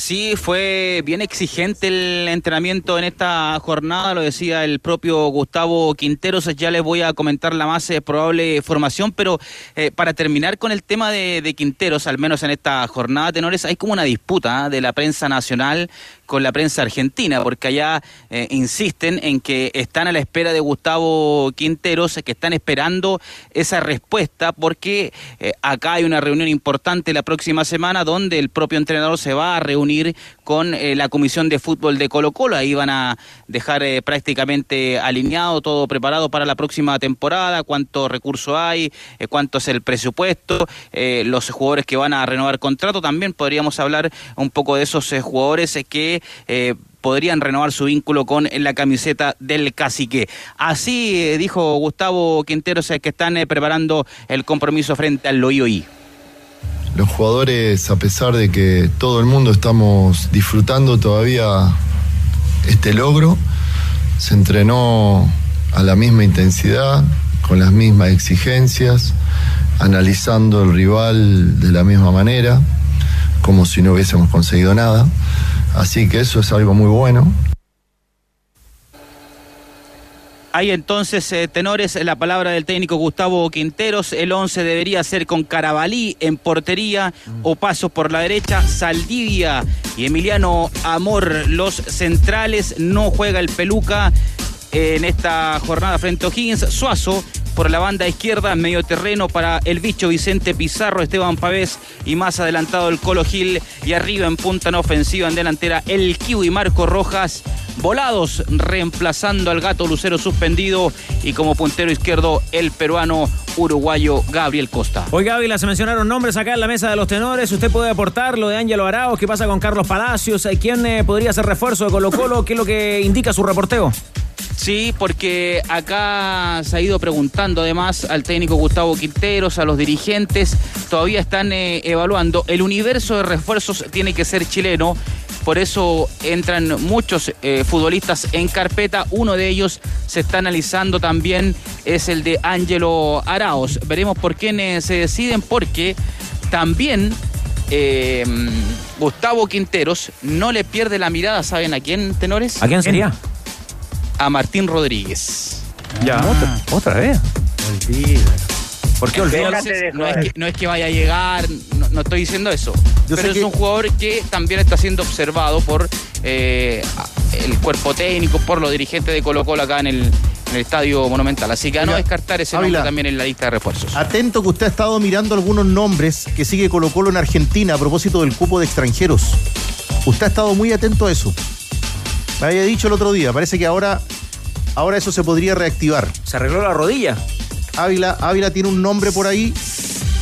Sí, fue bien exigente el entrenamiento en esta jornada, lo decía el propio Gustavo Quinteros, ya les voy a comentar la más eh, probable formación, pero eh, para terminar con el tema de, Quinteros, al menos en esta jornada, tenores, hay como una disputa ¿ah? de la prensa nacional con la prensa argentina, porque allá eh, insisten en que están a la espera de Gustavo Quinteros, que están esperando esa respuesta, porque acá hay una reunión importante la próxima semana donde el propio entrenador se va a reunir con eh, la Comisión de Fútbol de Colo Colo. Ahí van a dejar eh, prácticamente alineado, todo preparado para la próxima temporada, cuánto recurso hay, eh, cuánto es el presupuesto, los jugadores que van a renovar contrato. También podríamos hablar un poco de esos jugadores que podrían renovar su vínculo con la camiseta del cacique. Así dijo Gustavo Quinteros que están preparando el compromiso frente al Loyoí. Los jugadores, a pesar de que todo el mundo estamos disfrutando todavía este logro, se entrenó a la misma intensidad, con las mismas exigencias, analizando el rival de la misma manera, como si no hubiésemos conseguido nada. Así que eso es algo muy bueno. Hay entonces, eh, tenores, la palabra del técnico Gustavo Quinteros. El 11 debería ser con Carabalí en portería o pasos por la derecha. Saldivia y Emiliano Amor, los centrales. No juega el Peluca en esta jornada frente a O'Higgins. Suazo por la banda izquierda, medio terreno para el bicho Vicente Pizarro, Esteban Pavés y más adelantado el Colo Gil y arriba en punta en ofensiva, en delantera el Kiwi Marco Rojas. Volados reemplazando al gato Lucero suspendido y como puntero izquierdo el peruano uruguayo Gabriel Costa. Oiga, Ávila, se mencionaron nombres acá en la mesa de los tenores. Usted puede aportar lo de Ángelo Arauz, qué pasa con Carlos Palacios, Eh, quién eh, podría ser refuerzo de Colo Colo, qué es lo que indica su reporteo. Sí, porque acá se ha ido preguntando además al técnico Gustavo Quinteros, a los dirigentes, todavía están eh, evaluando. El universo de refuerzos tiene que ser chileno, por eso entran muchos eh, futbolistas en carpeta. Uno de ellos se está analizando también, es el de Ángelo Araos. Veremos por quién eh, se deciden, porque también eh, Gustavo Quinteros no le pierde la mirada, ¿saben a quién, tenores? ¿A quién sería? A Martín Rodríguez. Ya. ¿Otra, otra vez? ¿Por qué olvidarse? No es, que, no es que vaya a llegar, no, no estoy diciendo eso. Yo pero es que- un jugador que también está siendo observado por eh, el cuerpo técnico, por los dirigentes de Colo Colo acá en el, en el Estadio Monumental. Así que a no descartar ese Ávila. nombre también en la lista de refuerzos. Atento que usted ha estado mirando algunos nombres que sigue Colo Colo en Argentina a propósito del cupo de extranjeros. Usted ha estado muy atento a eso. Me había dicho el otro día, parece que ahora, ahora eso se podría reactivar. Se arregló la rodilla. Ávila, Ávila tiene un nombre por ahí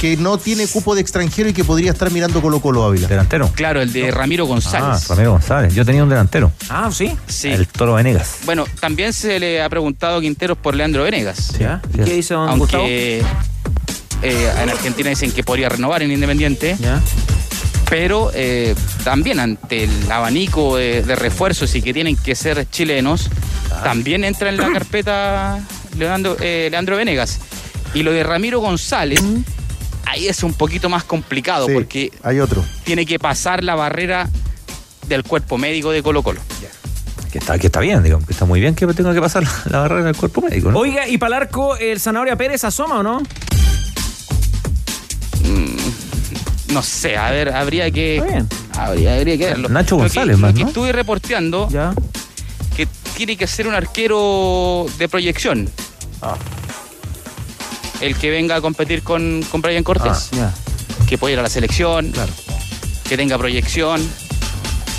que no tiene cupo de extranjero y que podría estar mirando Colo Colo Ávila. ¿Delantero? Claro, el de Ramiro Ah, González. Ramiro González. Yo tenía un delantero. Ah, sí. Sí. El Toro Venegas. Bueno, también se le ha preguntado a Quinteros por Leandro Venegas. ¿Ya? ¿Y qué dice don Gustavo? Aunque eh, en Argentina dicen que podría renovar en Independiente. ¿Ya? Pero eh, también ante el abanico de, de refuerzos y que tienen que ser chilenos, también entra en la carpeta Leandro, eh, Leandro Venegas. Y lo de Ramiro González, ahí es un poquito más complicado Sí, porque hay otro. tiene que pasar la barrera del cuerpo médico de Colo Colo. Que está, que está bien, digamos, que está muy bien que tenga que pasar la, la barrera del cuerpo médico, ¿no? Oiga, ¿y para el arco el Zanahoria Pérez asoma o no? Mm, no sé, a ver, habría que. Está bien. Habría, habría que verlo. Nacho Lo que- González lo que ¿no? estuve reporteando Ya. que tiene que ser un arquero de proyección. Ah. El que venga a competir con, con Brian Cortés. Ya. Que pueda ir a la selección. Que tenga proyección.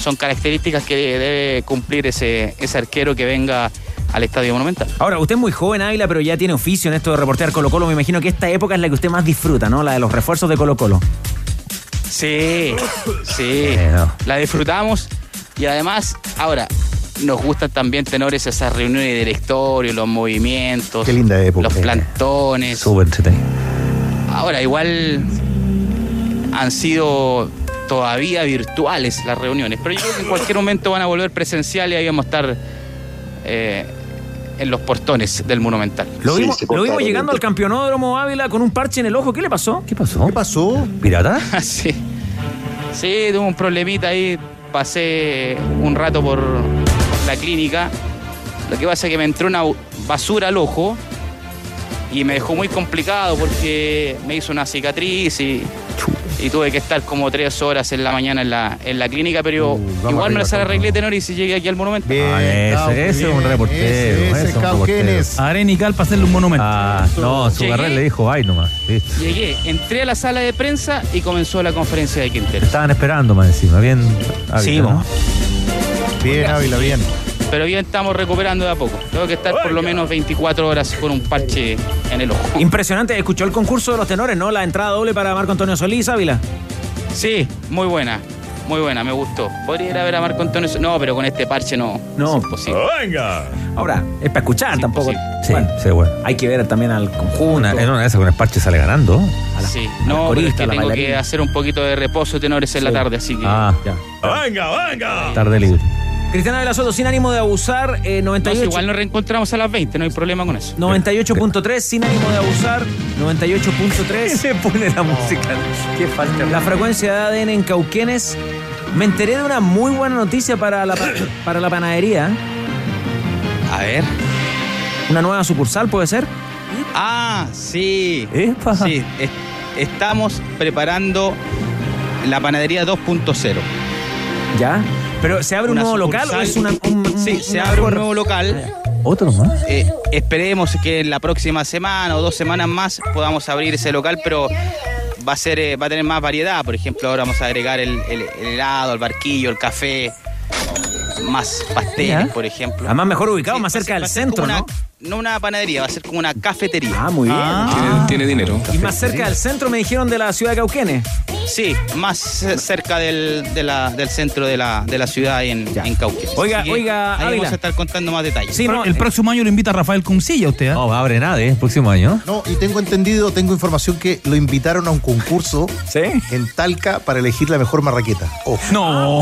son características que debe cumplir ese, ese arquero que venga al Estadio Monumental. Ahora, usted es muy joven, Ávila, pero ya tiene oficio en esto de reportear Colo Colo. Me imagino que esta época es la que usted más disfruta, ¿no? La de los refuerzos de Colo Colo. Sí, sí, la disfrutamos y además, ahora, nos gustan también tenores esas reuniones de directorio, los movimientos, Qué linda época. los plantones. Súper. Ahora, igual han sido todavía virtuales las reuniones, pero yo creo que en cualquier momento van a volver presenciales y ahí vamos a estar eh, en los portones del Monumental. Lo vimos, lo vimos llegando al campeonódromo Ávila con un parche en el ojo. ¿Qué le pasó? ¿Qué pasó? ¿Qué pasó? ¿Pirata? sí. Sí, tuve un problemita ahí. Pasé un rato por la clínica. Lo que pasa es que me entró una basura al ojo y me dejó muy complicado porque me hizo una cicatriz y, y tuve que estar como tres horas en la mañana en la, en la clínica, pero vamos igual me las arreglé tenor y si llegué aquí al monumento. Ah, ese, ese es un reportero. ese, ese es un y cal para hacerle un monumento. Ah, no, su carrera le dijo, ay nomás. listo. Llegué, entré a la sala de prensa y comenzó la conferencia de Quintero. Estaban esperando más encima, bien. Ávila, Sí, ¿no? Bien, Ávila, bien. Pero bien estamos recuperando de a poco. Tengo que estar por lo menos 24 horas con un parche en el ojo. Impresionante. Escuchó el concurso de los tenores, ¿no? La entrada doble para Marco Antonio Solís, Ávila. Sí, muy buena. Muy buena, me gustó. Podría ir a ver a Marco Antonio. No, pero con este parche no. No. Es imposible. ¡Venga! Ahora, es para escuchar tampoco. Sí, Bueno, sí, bueno. hay que ver también al conjunto. En una de esas con el parche sale ganando. Sí, a no, pero es corista, que a la tengo que hacer un poquito de reposo tenores en la tarde, así que. Ah, Ya. ¡Venga, venga! tarde libre. Cristiana de la Soto, sin ánimo de abusar, eh, No, si 98. igual nos reencontramos a las 20, no hay problema con eso. 98.3, sin ánimo de abusar, 98.3. Se pone la música. Qué falta. La frecuencia de ADN en Cauquenes. Me enteré de una muy buena noticia para la, pa- para la panadería. A ver. Una nueva sucursal, ¿puede ser? Ah, sí. Epa. Sí, es- estamos preparando la panadería 2.0. ¿Ya? ¿Pero se abre un nuevo local o es una, un- Sí, se abre un nuevo local. Otro más. Eh, esperemos que en la próxima semana o dos semanas más podamos abrir ese local, pero va a ser, eh, va a tener más variedad. Por ejemplo, ahora vamos a agregar el, el- el helado, el barquillo, el café, más pasteles, Ya. por ejemplo. Además, mejor ubicado, Sí, más cerca del centro, ¿no? una- no una panadería, va a ser como una cafetería. Ah, muy bien. Ah. Tiene dinero. Y más cerca del centro me dijeron de la ciudad de Cauquenes. Sí, más ce- cerca del, de la- del centro de la, de la ciudad en, en Cauquenes. Oiga, Así oiga, ahí Ávila. vamos a estar contando más detalles. Sí, no, el próximo año lo invita Rafael Cuncilla usted, ¿ah? No, abre nada, ¿eh? El próximo año. No, y tengo entendido, tengo información que lo invitaron a un concurso ¿Sí? en Talca para elegir la mejor marraqueta. Ojo. No.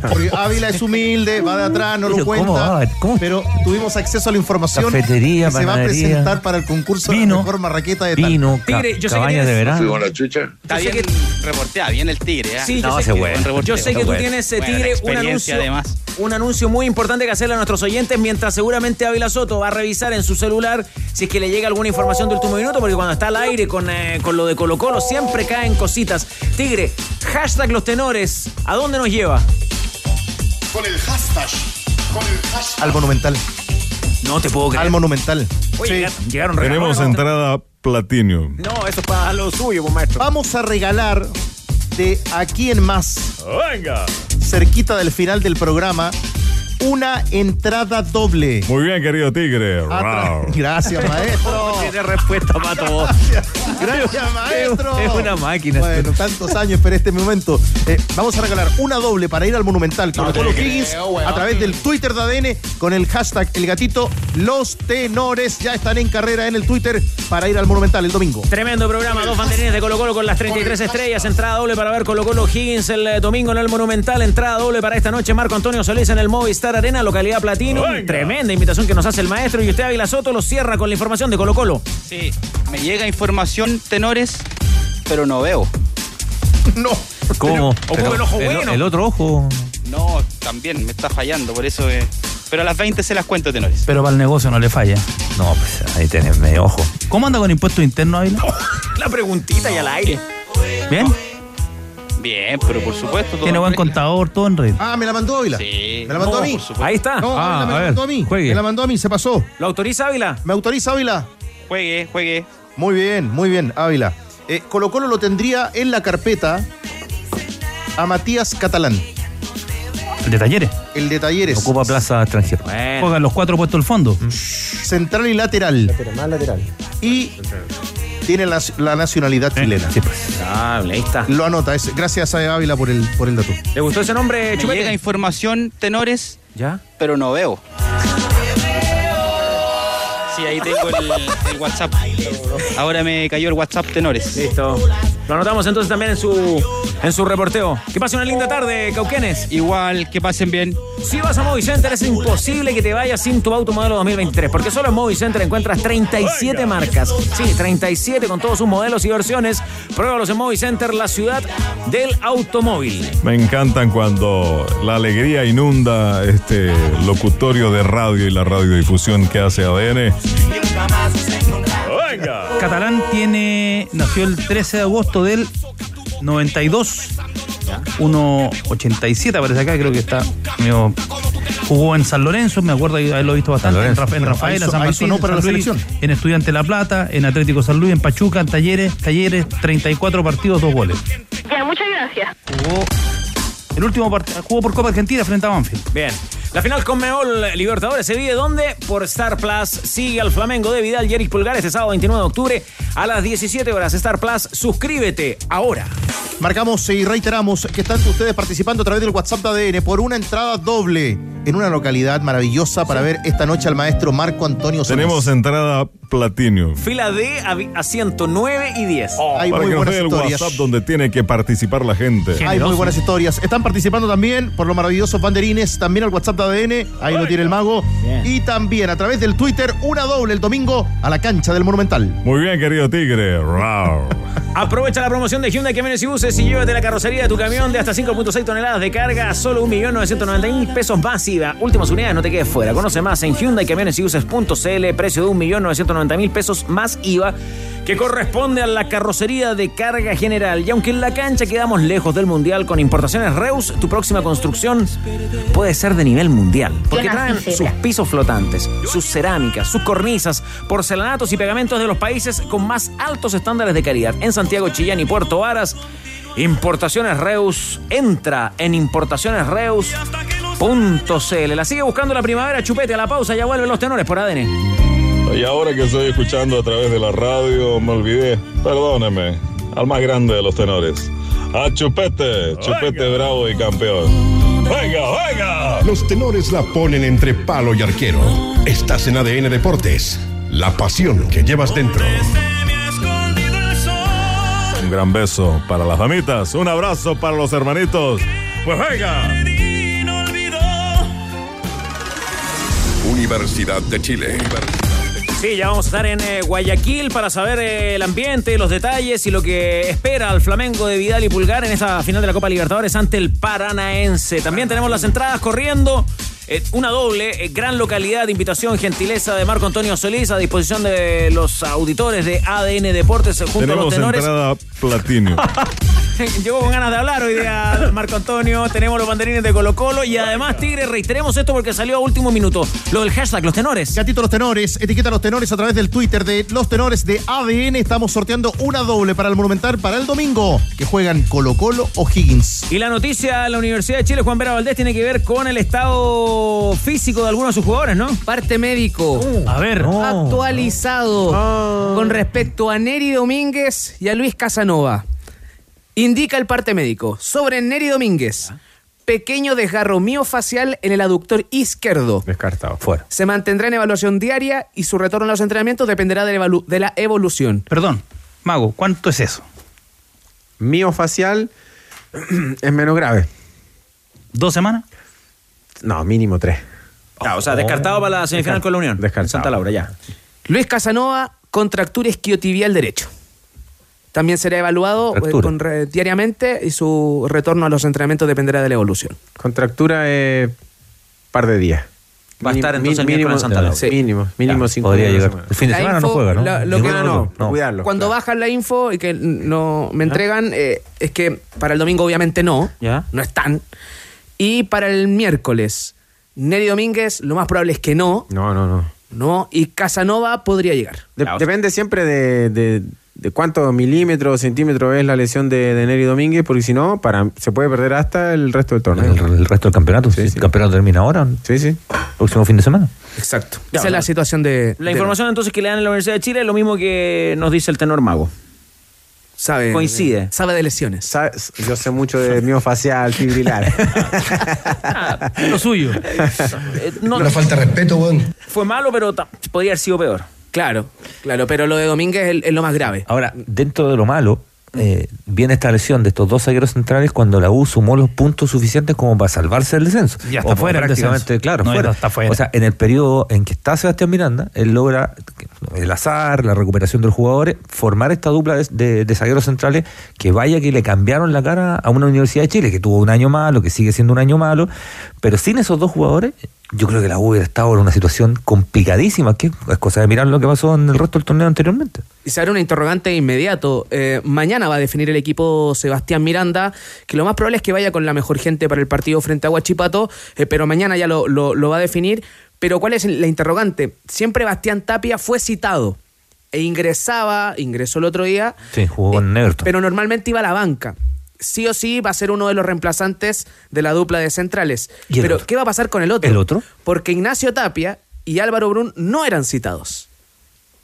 Porque Ávila es humilde, va de atrás, no lo cuenta. ¿cómo va? ¿Cómo? Pero tuvimos acceso a la información Cafetería, que se va a presentar para el concurso de la vino, mejor marraqueta de Talca. Vino, ca- Tigre, yo sé que tienes- de Fui verano. con la chucha. Está bien reporteada, bien el tigre. ¿eh? Sí, yo No, sé ese que, reporteo. yo sé que tú bueno. tienes, Bueno, Tigre, un anuncio, además. un anuncio muy importante que hacerle a nuestros oyentes mientras seguramente Ávila Soto va a revisar en su celular si es que le llega alguna información de último minuto, porque cuando está al aire con, eh, con lo de Colo Colo siempre caen cositas. Tigre, hashtag los tenores, ¿a dónde nos lleva? Con el hashtag. Con el hashtag. Al Monumental. No te puedo creer. Al Monumental. Oye, Sí. llegaron- llegaron Tenemos regalos. entrada Platinum. No, eso es para lo suyo, pues, maestro. Vamos a regalar de aquí en más, ¡Venga! cerquita del final del programa, una entrada doble. Muy bien, querido Tigre. Atra-. Gracias, maestro. Tiene respuesta, Pato. Gracias, maestro. Es una máquina. Bueno, tantos años esperé este momento. Eh, vamos a regalar una doble para ir al Monumental con Colo Higgins a través del Twitter de ADN con el hashtag El Gatito. Los tenores ya están en carrera en el Twitter para ir al Monumental el domingo. Tremendo programa, dos banderines de Colo Colo con las 33 estrellas, entrada doble para ver Colo Colo Higgins el eh, domingo en el Monumental, entrada doble para esta noche Marco Antonio Solís en el Movistar Arena, localidad Platino. Tremenda invitación que nos hace el maestro y usted Ávila Soto lo cierra con la información de Colo Colo. Sí, me llega información, tenores, pero no veo. No. ¿Cómo? Pero el ojo el, bueno. el otro ojo. No, también me está fallando, por eso. eh, Pero a las 20 se las cuento, tenores. Pero para el negocio no le falla. No, pues ahí tenés medio ojo. ¿Cómo anda con impuestos internos, Ávila? La preguntita y al aire. ¿Bien? Bien, pero por supuesto. todo Tiene en buen regla. contador, todo en red. Ah, me la mandó Ávila. Sí. Me la mandó No, a mí. por supuesto. Ahí está. No, Ah, Ávila me a la ver, mandó a mí. juegue. Me la mandó a mí, se pasó. ¿Lo autoriza Ávila? ¿Me autoriza Ávila? Juegue, juegue. Muy bien, muy bien, Ávila. Eh, Colo Colo lo tendría en la carpeta a Matías Catalán. El de Talleres. El de Talleres. Ocupa plaza extranjera. Juegan los cuatro puestos del fondo. Central y lateral. Más lateral. Y tiene la, la nacionalidad chilena. pues. Ah, ahí está. Lo anota. Es, gracias a Ávila por el, por el dato. ¿Le gustó ese nombre, Me Chupete? llega información, tenores, ¿Ya? pero no veo. Sí, ahí tengo el, el WhatsApp. Ahora me cayó el WhatsApp, tenores. Listo. Lo anotamos entonces también en su, en su reporteo. Que pase una linda tarde, Cauquenes. Igual, que pasen bien. Si vas a Movicenter es imposible que te vayas sin tu auto modelo 2023, porque solo en Movicenter encuentras 37 marcas. Sí, 37 con todos sus modelos y versiones. Pruébalos en Movicenter, la ciudad del automóvil. Me encantan cuando la alegría inunda este locutorio de radio y la radiodifusión que hace ADN. ¡Venga! Catalán tiene, nació el 13 de agosto del 92. 1.87 aparece acá, creo que está medio- Jugó en San Lorenzo, me acuerdo de haberlo visto bastante. En, Lorenzo. Rafa- en Rafaela, San Martín, sonó en para San la Luis, selección. en Estudiante La Plata, en Atlético San Luis, en Pachuca, en Talleres, Talleres, 34 partidos, dos goles. Ya, muchas gracias. Jugó el último partido, jugó por Copa Argentina frente a Banfield. Bien. La final con Meol Libertadores se vive ¿dónde? Por Star Plus. Sigue al Flamengo de Vidal y Eric Pulgar este sábado 29 de octubre a las 17 horas. Star Plus, suscríbete ahora. Marcamos y reiteramos que están ustedes participando a través del WhatsApp de ADN por una entrada doble en una localidad maravillosa para ver esta noche al maestro Marco Antonio Solís. Tenemos entrada Platinum. Fila D a, vi- a 109 y 10. Hay para muy que nos buenas el historias. WhatsApp donde tiene que participar la gente. Hay muy buenas historias. Están participando también por los maravillosos banderines, también al WhatsApp de ADN, ahí lo tiene el mago. Bien. Y también a través del Twitter, una doble el domingo a la cancha del Monumental. Muy bien, querido Tigre. Aprovecha la promoción de Hyundai Camiones y Buses y llévate la carrocería de tu camión de hasta 5.6 toneladas de carga a solo 1.990.000 pesos más IVA. Últimas unidades, no te quedes fuera. Conoce más en Hyundai Camiones y Buses.cl, precio de 1.990.000 pesos más IVA, que corresponde a la carrocería de carga general. Y aunque en la cancha quedamos lejos del mundial con importaciones Reus, tu próxima construcción puede ser de nivel mundial. Porque traen sus pisos flotantes, sus cerámicas, sus cornisas, porcelanatos y pegamentos de los países con más altos estándares de calidad. En Santiago, Chillán y Puerto Varas, Importaciones Reus. Entra en importacionesreus.cl. La sigue buscando la primavera, chupete a la pausa, ya vuelven los tenores por ADN. Y ahora que estoy escuchando a través de la radio, me olvidé. Perdóneme. Al más grande de los tenores. A Chupete. Chupete bravo y campeón. ¡Venga, venga! Los tenores la ponen entre palo y arquero. Estás en ADN Deportes. La pasión que llevas dentro. Un gran beso para las damitas. Un abrazo para los hermanitos. Pues venga. Universidad de Chile. Sí, ya vamos a estar en eh, Guayaquil para saber eh, el ambiente, los detalles y lo que espera al Flamengo de Vidal y Pulgar en esta final de la Copa Libertadores ante el Paranaense. También tenemos las entradas corriendo. Eh, una doble, eh, gran localidad, invitación, gentileza de Marco Antonio Solís a disposición de los auditores de ADN Deportes eh, junto a Tenemos los tenores. entrada platino. Llegó con ganas de hablar hoy día Marco Antonio. Tenemos los banderines de Colo Colo y además, Tigre, reiteremos esto porque salió a último minuto. Lo del hashtag, los tenores. Gatito Los Tenores, etiqueta Los Tenores a través del Twitter de Los Tenores de ADN. Estamos sorteando una doble para el Monumental para el domingo, que juegan Colo Colo o Higgins. Y la noticia de la Universidad de Chile, Juan Vera Valdés, tiene que ver con el estado físico de algunos de sus jugadores, ¿no? Parte médico. A ver. Actualizado con respecto a Neri Domínguez y a Luis Casanova. Indica el parte médico sobre Neri Domínguez. Pequeño desgarro miofacial en el aductor izquierdo. Descartado. Fuera. Se mantendrá en evaluación diaria y su retorno a los entrenamientos dependerá de la, de la evolución. Perdón, Mago, ¿cuánto es eso? Miofacial es menos grave. ¿Dos semanas? No, mínimo tres. Ah, o sea, descartado para la semifinal con la Unión. Descartado. Santa Laura, ya. Luis Casanova, contractura isquiotibial derecho. También será evaluado eh, Fractura. con re- diariamente y su retorno a los entrenamientos dependerá de la evolución. Contractura es par de días. Va a estar entonces el mínimo, en Santa Laura. Sí. Mínimo, mínimo Ya, cinco Podría llegar. El fin de La semana no juega, ¿no? la- lo Ninguno que- de los No, dos. no, cuidarlo. Cuando claro. bajan la info y que no me entregan, eh, es que para el domingo obviamente no, ¿Ya? no están. Y para el miércoles, Neri Domínguez, lo más probable es que no, No, no, no. no, y Casanova podría llegar. De- Claro. depende siempre de, de- de cuántos milímetros o centímetros es la lesión de, de Neri Domínguez, porque si no, para, se puede perder hasta el resto del torneo. El, el resto del campeonato. Sí, El campeonato termina ahora. Sí, sí. Próximo fin de semana. Exacto. Esa es la situación de. La de- información entonces que le dan en la Universidad de Chile es lo mismo que nos dice el tenor mago. Sabe, Coincide. Sabe de lesiones. Yo sé mucho de miofacial fibrilar. Lo suyo. Eh, no, Una falta respeto, weón. Fue malo, pero podría haber sido peor. Claro, claro, pero lo de Domínguez es lo más grave. Ahora, dentro de lo malo, eh, viene esta lesión de estos dos zagueros centrales cuando la U sumó los puntos suficientes como para salvarse del descenso. Ya está O fuera prácticamente, claro, No, fuera. ya está fuera. O sea, en el periodo en que está Sebastián Miranda, él logra el azar, la recuperación de los jugadores, formar esta dupla de, de- de zagueros centrales que vaya que le cambiaron la cara a una Universidad de Chile que tuvo un año malo, que sigue siendo un año malo, pero sin esos dos jugadores, yo creo que la U hubiera estado en una situación complicadísima, que es cosa de mirar lo que pasó en el resto del torneo anteriormente. Y se abre una interrogante inmediato. Eh, mañana va a definir el equipo Sebastián Miranda, que lo más probable es que vaya con la mejor gente para el partido frente a Huachipato, eh, pero mañana ya lo, lo- lo va a definir. Pero ¿cuál es la interrogante? Siempre Bastián Tapia fue citado e ingresaba, ingresó el otro día, Sí, jugó con Everton. pero normalmente iba a la banca. Sí o sí va a ser uno de los reemplazantes de la dupla de centrales. ¿Y Pero otro? ¿qué va a pasar con el otro? ¿El otro? Porque Ignacio Tapia y Álvaro Brun no eran citados.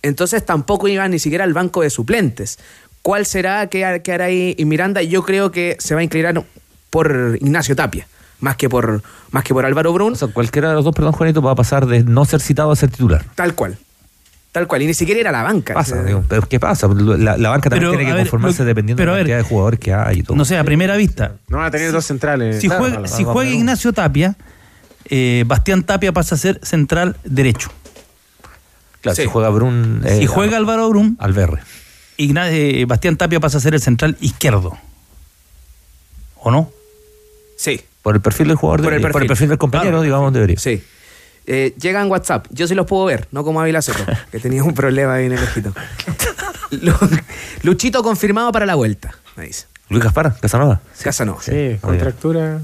Entonces tampoco iban ni siquiera al banco de suplentes. ¿Cuál será? ¿Qué, har- qué hará ahí Miranda? Yo creo que se va a inclinar por Ignacio Tapia, más que por, más que por Álvaro Brun. O sea, cualquiera de los dos, perdón, Juanito, va a pasar de no ser citado a ser titular. Tal cual. Tal cual. Y ni siquiera ir a la banca. Pasa, Eh, digo, pero ¿qué pasa? La, la banca también Pero, tiene que ver, conformarse lo- dependiendo de la ver, cantidad de jugadores que hay y todo. No sé, a primera vista. No van a tener dos centrales. Si Claro, juega, si Ignacio Tapia, eh, Bastián Tapia pasa a ser central derecho. Claro, Sí. si juega Brun. eh, si juega Álvaro Brum, Alberre. Igna- eh, Bastián Tapia pasa a ser el central izquierdo. ¿O no? Sí. Por el perfil del jugador, Por de- el por el perfil. perfil del compañero, Claro. digamos, debería. Sí. Eh, llega en WhatsApp. Yo sí los puedo ver, no como Ávila Seco, que tenía un problema ahí en el ojito. Lu- Luchito confirmado para la vuelta. Me dice. Luis Gaspar, Casanova. Casanova. Sí, contractura.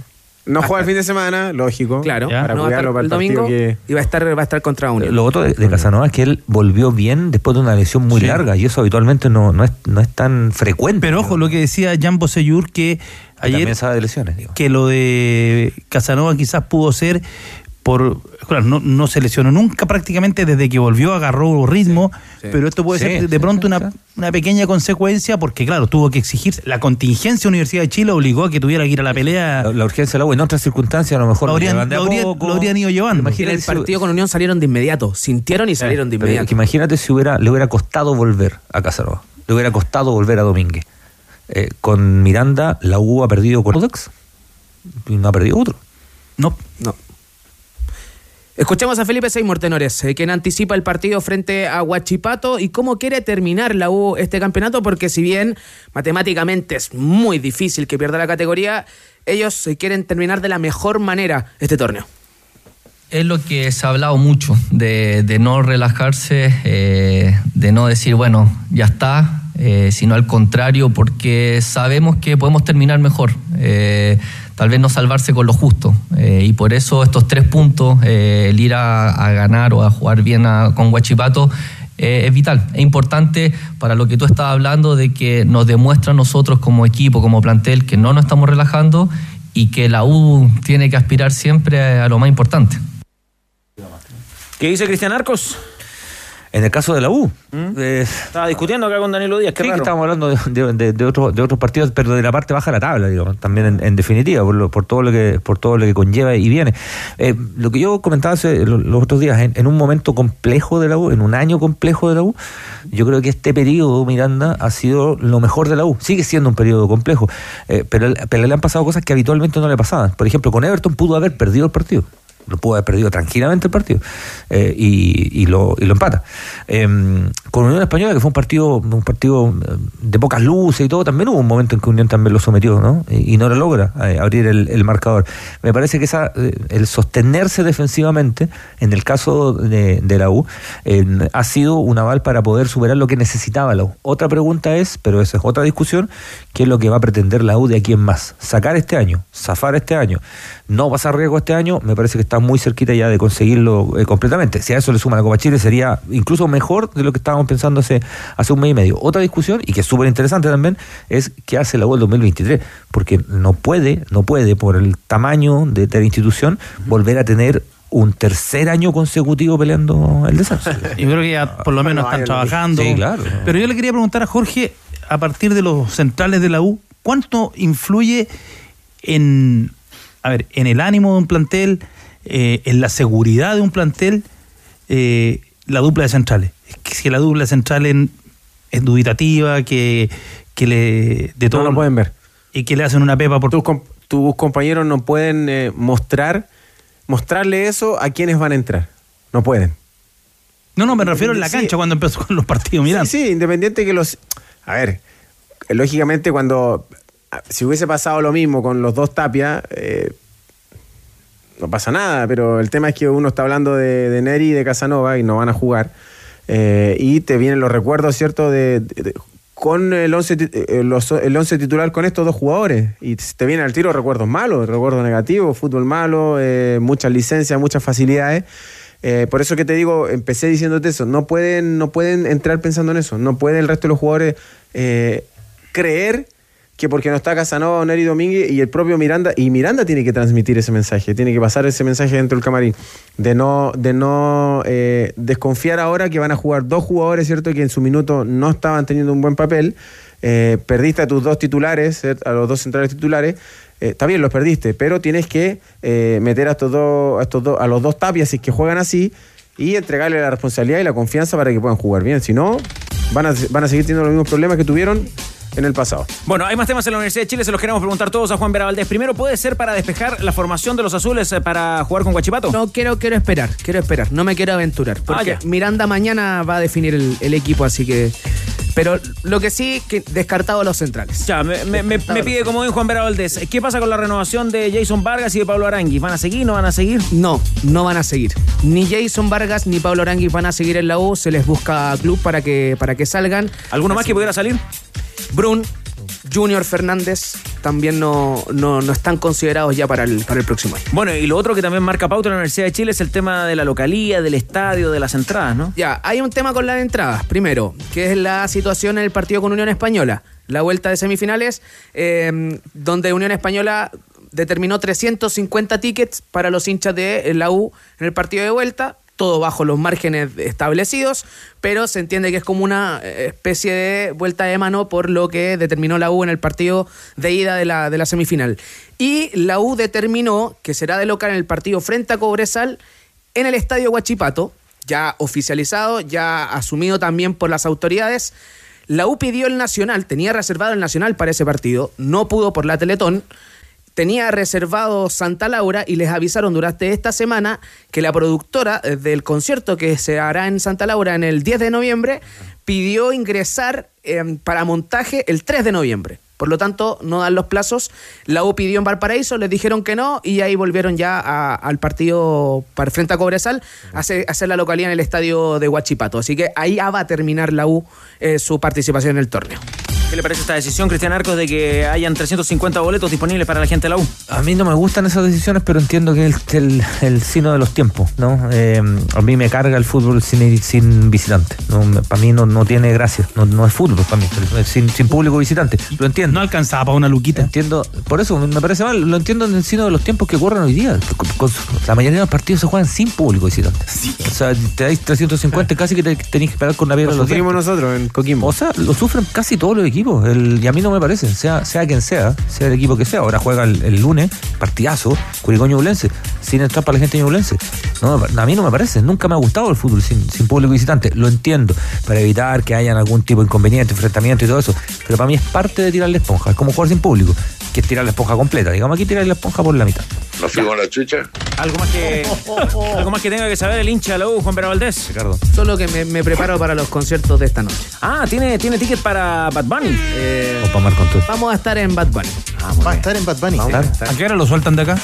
No juega el fin de semana, lógico. Claro, Para no cuidarlo para el domingo que. y va a estar, va a estar contra Unión. Lo otro de, de Casanova es que él volvió bien después de una lesión muy Sí. larga y eso habitualmente no, no, es, no es tan frecuente. Pero ojo, lo que decía Jan Bosellur, que Que ayer También sabe de lesiones, digo. que lo de Casanova quizás pudo ser por claro, no, no se lesionó nunca prácticamente desde que volvió agarró ritmo pero esto puede Sí, ser de pronto una, una pequeña consecuencia porque claro tuvo que exigir la contingencia Universidad de Chile obligó a que tuviera que ir a la pelea La, la urgencia del agua en otras circunstancias a lo mejor lo habrían, de lo habrían- poco. lo habrían ido llevando en Imagínate el si- partido con Unión salieron de inmediato. Sintieron y salieron de inmediato. que imagínate si hubiera, le hubiera costado volver a Casanova. Le hubiera costado volver a Domínguez. Eh, con Miranda, la U ha perdido con Audax y no ha perdido otro. no No. Escuchemos a Felipe Seymour Tenores, eh, quien anticipa el partido frente a Huachipato y cómo quiere terminar la U este campeonato, porque si bien matemáticamente es muy difícil que pierda la categoría, ellos eh, quieren terminar de la mejor manera este torneo. Es lo que se ha hablado mucho, de, no relajarse, eh, de no decir, bueno, ya está, sino al contrario, porque sabemos que podemos terminar mejor. Tal vez no salvarse con lo justo. eh, y por eso estos tres puntos, eh, el ir a, a ganar o a jugar bien a- con Huachipato, eh, es vital. Es importante para lo que tú estabas hablando de que nos demuestra a nosotros como equipo, como plantel, que no nos estamos relajando y que la U tiene que aspirar siempre a lo más importante. ¿Qué dice Cristian Arcos? En el caso de la U, eh, Estaba discutiendo acá con Danilo Díaz. Qué sí que raro. estamos hablando de, de- de- otros de otros partidos, pero de la parte baja de la tabla, digamos, también en, en definitiva, por, lo- por todo lo que por todo lo que conlleva y viene. Eh, lo que yo comentaba hace, lo- los otros días, en, en un momento complejo de la U, en un año complejo de la U, yo creo que este periodo, Miranda, ha sido lo mejor de la U. Sigue siendo un periodo complejo, eh, pero, pero le han pasado cosas que habitualmente no le pasaban. Por ejemplo, con Everton pudo haber perdido el partido. Lo pudo haber perdido tranquilamente el partido eh, y, y lo, y lo empata. Eh, con Unión Española, que fue un partido un partido eh, de pocas luces y todo, también hubo un momento en que Unión también lo sometió ¿no? y, no lo logra eh, abrir el, marcador. Me parece que esa, el sostenerse defensivamente, en el caso de, la U, ha sido un aval para poder superar lo que necesitaba la U. Otra pregunta es, pero esa es otra discusión, ¿qué es lo que va a pretender la U de aquí en más? Sacar este año, zafar este año no pasar riesgo este año, me parece que está muy cerquita ya de conseguirlo eh, completamente. Si a eso le suma la Copa Chile, sería incluso mejor de lo que estábamos pensando hace, hace un mes y medio. Otra discusión, y que es súper interesante también, es qué hace la U el 2023, porque no puede, no puede, por el tamaño de, de la institución, volver a tener un tercer año consecutivo peleando el descenso. Yo creo que ya por lo menos están trabajando. Sí, claro. Pero yo le quería preguntar a Jorge, a partir de los centrales de la U, ¿cuánto influye en, a ver, en el ánimo de un plantel, eh, en la seguridad de un plantel, eh, la dupla de centrales? Es que si la dupla de centrales es dubitativa, que, que le de todo No lo pueden ver. y que le hacen una pepa por tus, tus compañeros no pueden eh, mostrar mostrarle eso a quienes van a entrar. No pueden. No, no, me refiero en la Sí. cancha cuando empezó con los partidos, mirando. Sí, sí, independiente que los. A ver, lógicamente, cuando. Si hubiese pasado lo mismo con los dos Tapia, eh, no pasa nada, pero el tema es que uno está hablando de, Neri y de Casanova y no van a jugar. eh, y te vienen los recuerdos, ¿cierto? De, con el 11 ti- eh, los- el once titular con estos dos jugadores. Y te vienen al tiro recuerdos malos, recuerdos negativos, fútbol malo, eh, muchas licencias, muchas facilidades. Eh, por eso que te digo, empecé diciéndote eso, no pueden, no pueden entrar pensando en eso, no puede el resto de los jugadores eh, creer que porque no está Casanova Neri Domínguez y el propio Miranda, y Miranda tiene que transmitir ese mensaje, tiene que pasar ese mensaje dentro del camarín, de no, de no eh, desconfiar ahora que van a jugar dos jugadores, ¿cierto? Que en su minuto no estaban teniendo un buen papel, eh, perdiste a tus dos titulares, ¿cierto? a los dos centrales titulares, eh, está bien, los perdiste, pero tienes que eh, meter a estos dos, a estos dos, a los dos tapias si que juegan así y entregarle la responsabilidad y la confianza para que puedan jugar bien. Si no, van a, van a seguir teniendo los mismos problemas que tuvieron en el pasado. Bueno, hay más temas en la Universidad de Chile, se los queremos preguntar todos a Juan Vera Valdés. Primero, ¿puede ser para despejar la formación de los azules eh, para jugar con Guachipato? No quiero, quiero esperar, quiero esperar, no me quiero aventurar. Porque Ah. Miranda mañana va a definir el, el equipo, así que. Pero lo que sí, que descartado los centrales. Ya, me, me- me- me pide como en Juan Vera Valdés. ¿Qué pasa con la renovación de Jason Vargas y de Pablo Aranguis? ¿Van a seguir? ¿No van a seguir? No, no van a seguir. Ni Jason Vargas ni Pablo Aranguis van a seguir en la U. Se les busca club para que, para que salgan. ¿Alguno más que pudiera salir? Brun, Junior Fernández también no, no, no están considerados ya para el, para el próximo año. Bueno, y lo otro que también marca pauta en la Universidad de Chile es el tema de la localía, del estadio, de las entradas, ¿no? Ya, hay un tema con las entradas. Primero, que es la situación en el partido con Unión Española. La vuelta de semifinales, eh, donde Unión Española determinó 350 tickets para los hinchas de la U en el partido de vuelta. Todo bajo los márgenes establecidos, pero se entiende que es como una eh, especie de vuelta de mano por lo que determinó la U en el partido de ida de la, de la semifinal. Y la U determinó que será de local en el partido frente a Cobresal en el estadio Huachipato, ya oficializado, ya asumido también por las autoridades. La U pidió el Nacional, tenía reservado el Nacional para ese partido, no pudo por la Teletón. Tenía reservado Santa Laura y les avisaron durante esta semana que la productora eh, del concierto que se hará en Santa Laura en el 10 de noviembre pidió ingresar eh, para montaje el 3 de noviembre. Por lo tanto, no dan los plazos. La U pidió en Valparaíso, les dijeron que no y ahí volvieron ya al partido para frente a Cobresal a hacer, la localidad en el estadio de Huachipato. Así que ahí va a terminar la U eh, su participación en el torneo. ¿Qué le parece esta decisión, Cristian Arcos, de que hayan 350 boletos disponibles para la gente de la U? A mí no me gustan esas decisiones, pero entiendo que es el, el sino de los tiempos, ¿no? Eh, a mí me carga el fútbol sin, sin visitante. ¿no? Para mí no, no tiene gracia, no, no es fútbol para mí, sin, sin público visitante. Lo entiendo. No alcanzaba para una luquita. Entiendo, por eso me parece mal, lo entiendo en el sino de los tiempos que corren hoy día. Con- con- la mayoría de los partidos se juegan sin público visitante. O sea, te dais 350, casi que te, tenés que pegar con la piedra Lo sufrimos nosotros en Coquimbo. O sea, lo sufren casi todos los equipos. El- y a mí no me parece, sea, sea quien sea, sea el equipo que sea. Ahora juega el, el lunes, partidazo, Curicó Ñublense, sin entrar para la gente ñublense. No, a mí no me parece, nunca me ha gustado el fútbol sin, sin público visitante. Lo entiendo, para evitar que hayan algún tipo de inconveniente, enfrentamiento y todo eso. Pero para mí es parte de tirar la esponja, es como jugar sin público, que es tirar la esponja completa. Digamos aquí tirar la esponja por la mitad. Nos fuimos a la chucha. ¿Algo más que, algo más que tenga que saber el hincha de la U, Juan Vera Valdés? Ricardo. Solo que me, me preparo para los conciertos de esta noche. Ah, ¿tiene, tiene ticket para Bad Bunny? Eh, O para Marco Antonio. vamos a estar en Bad Bunny. Va a estar en Bad Bunny. ¿A qué hora lo sueltan de acá?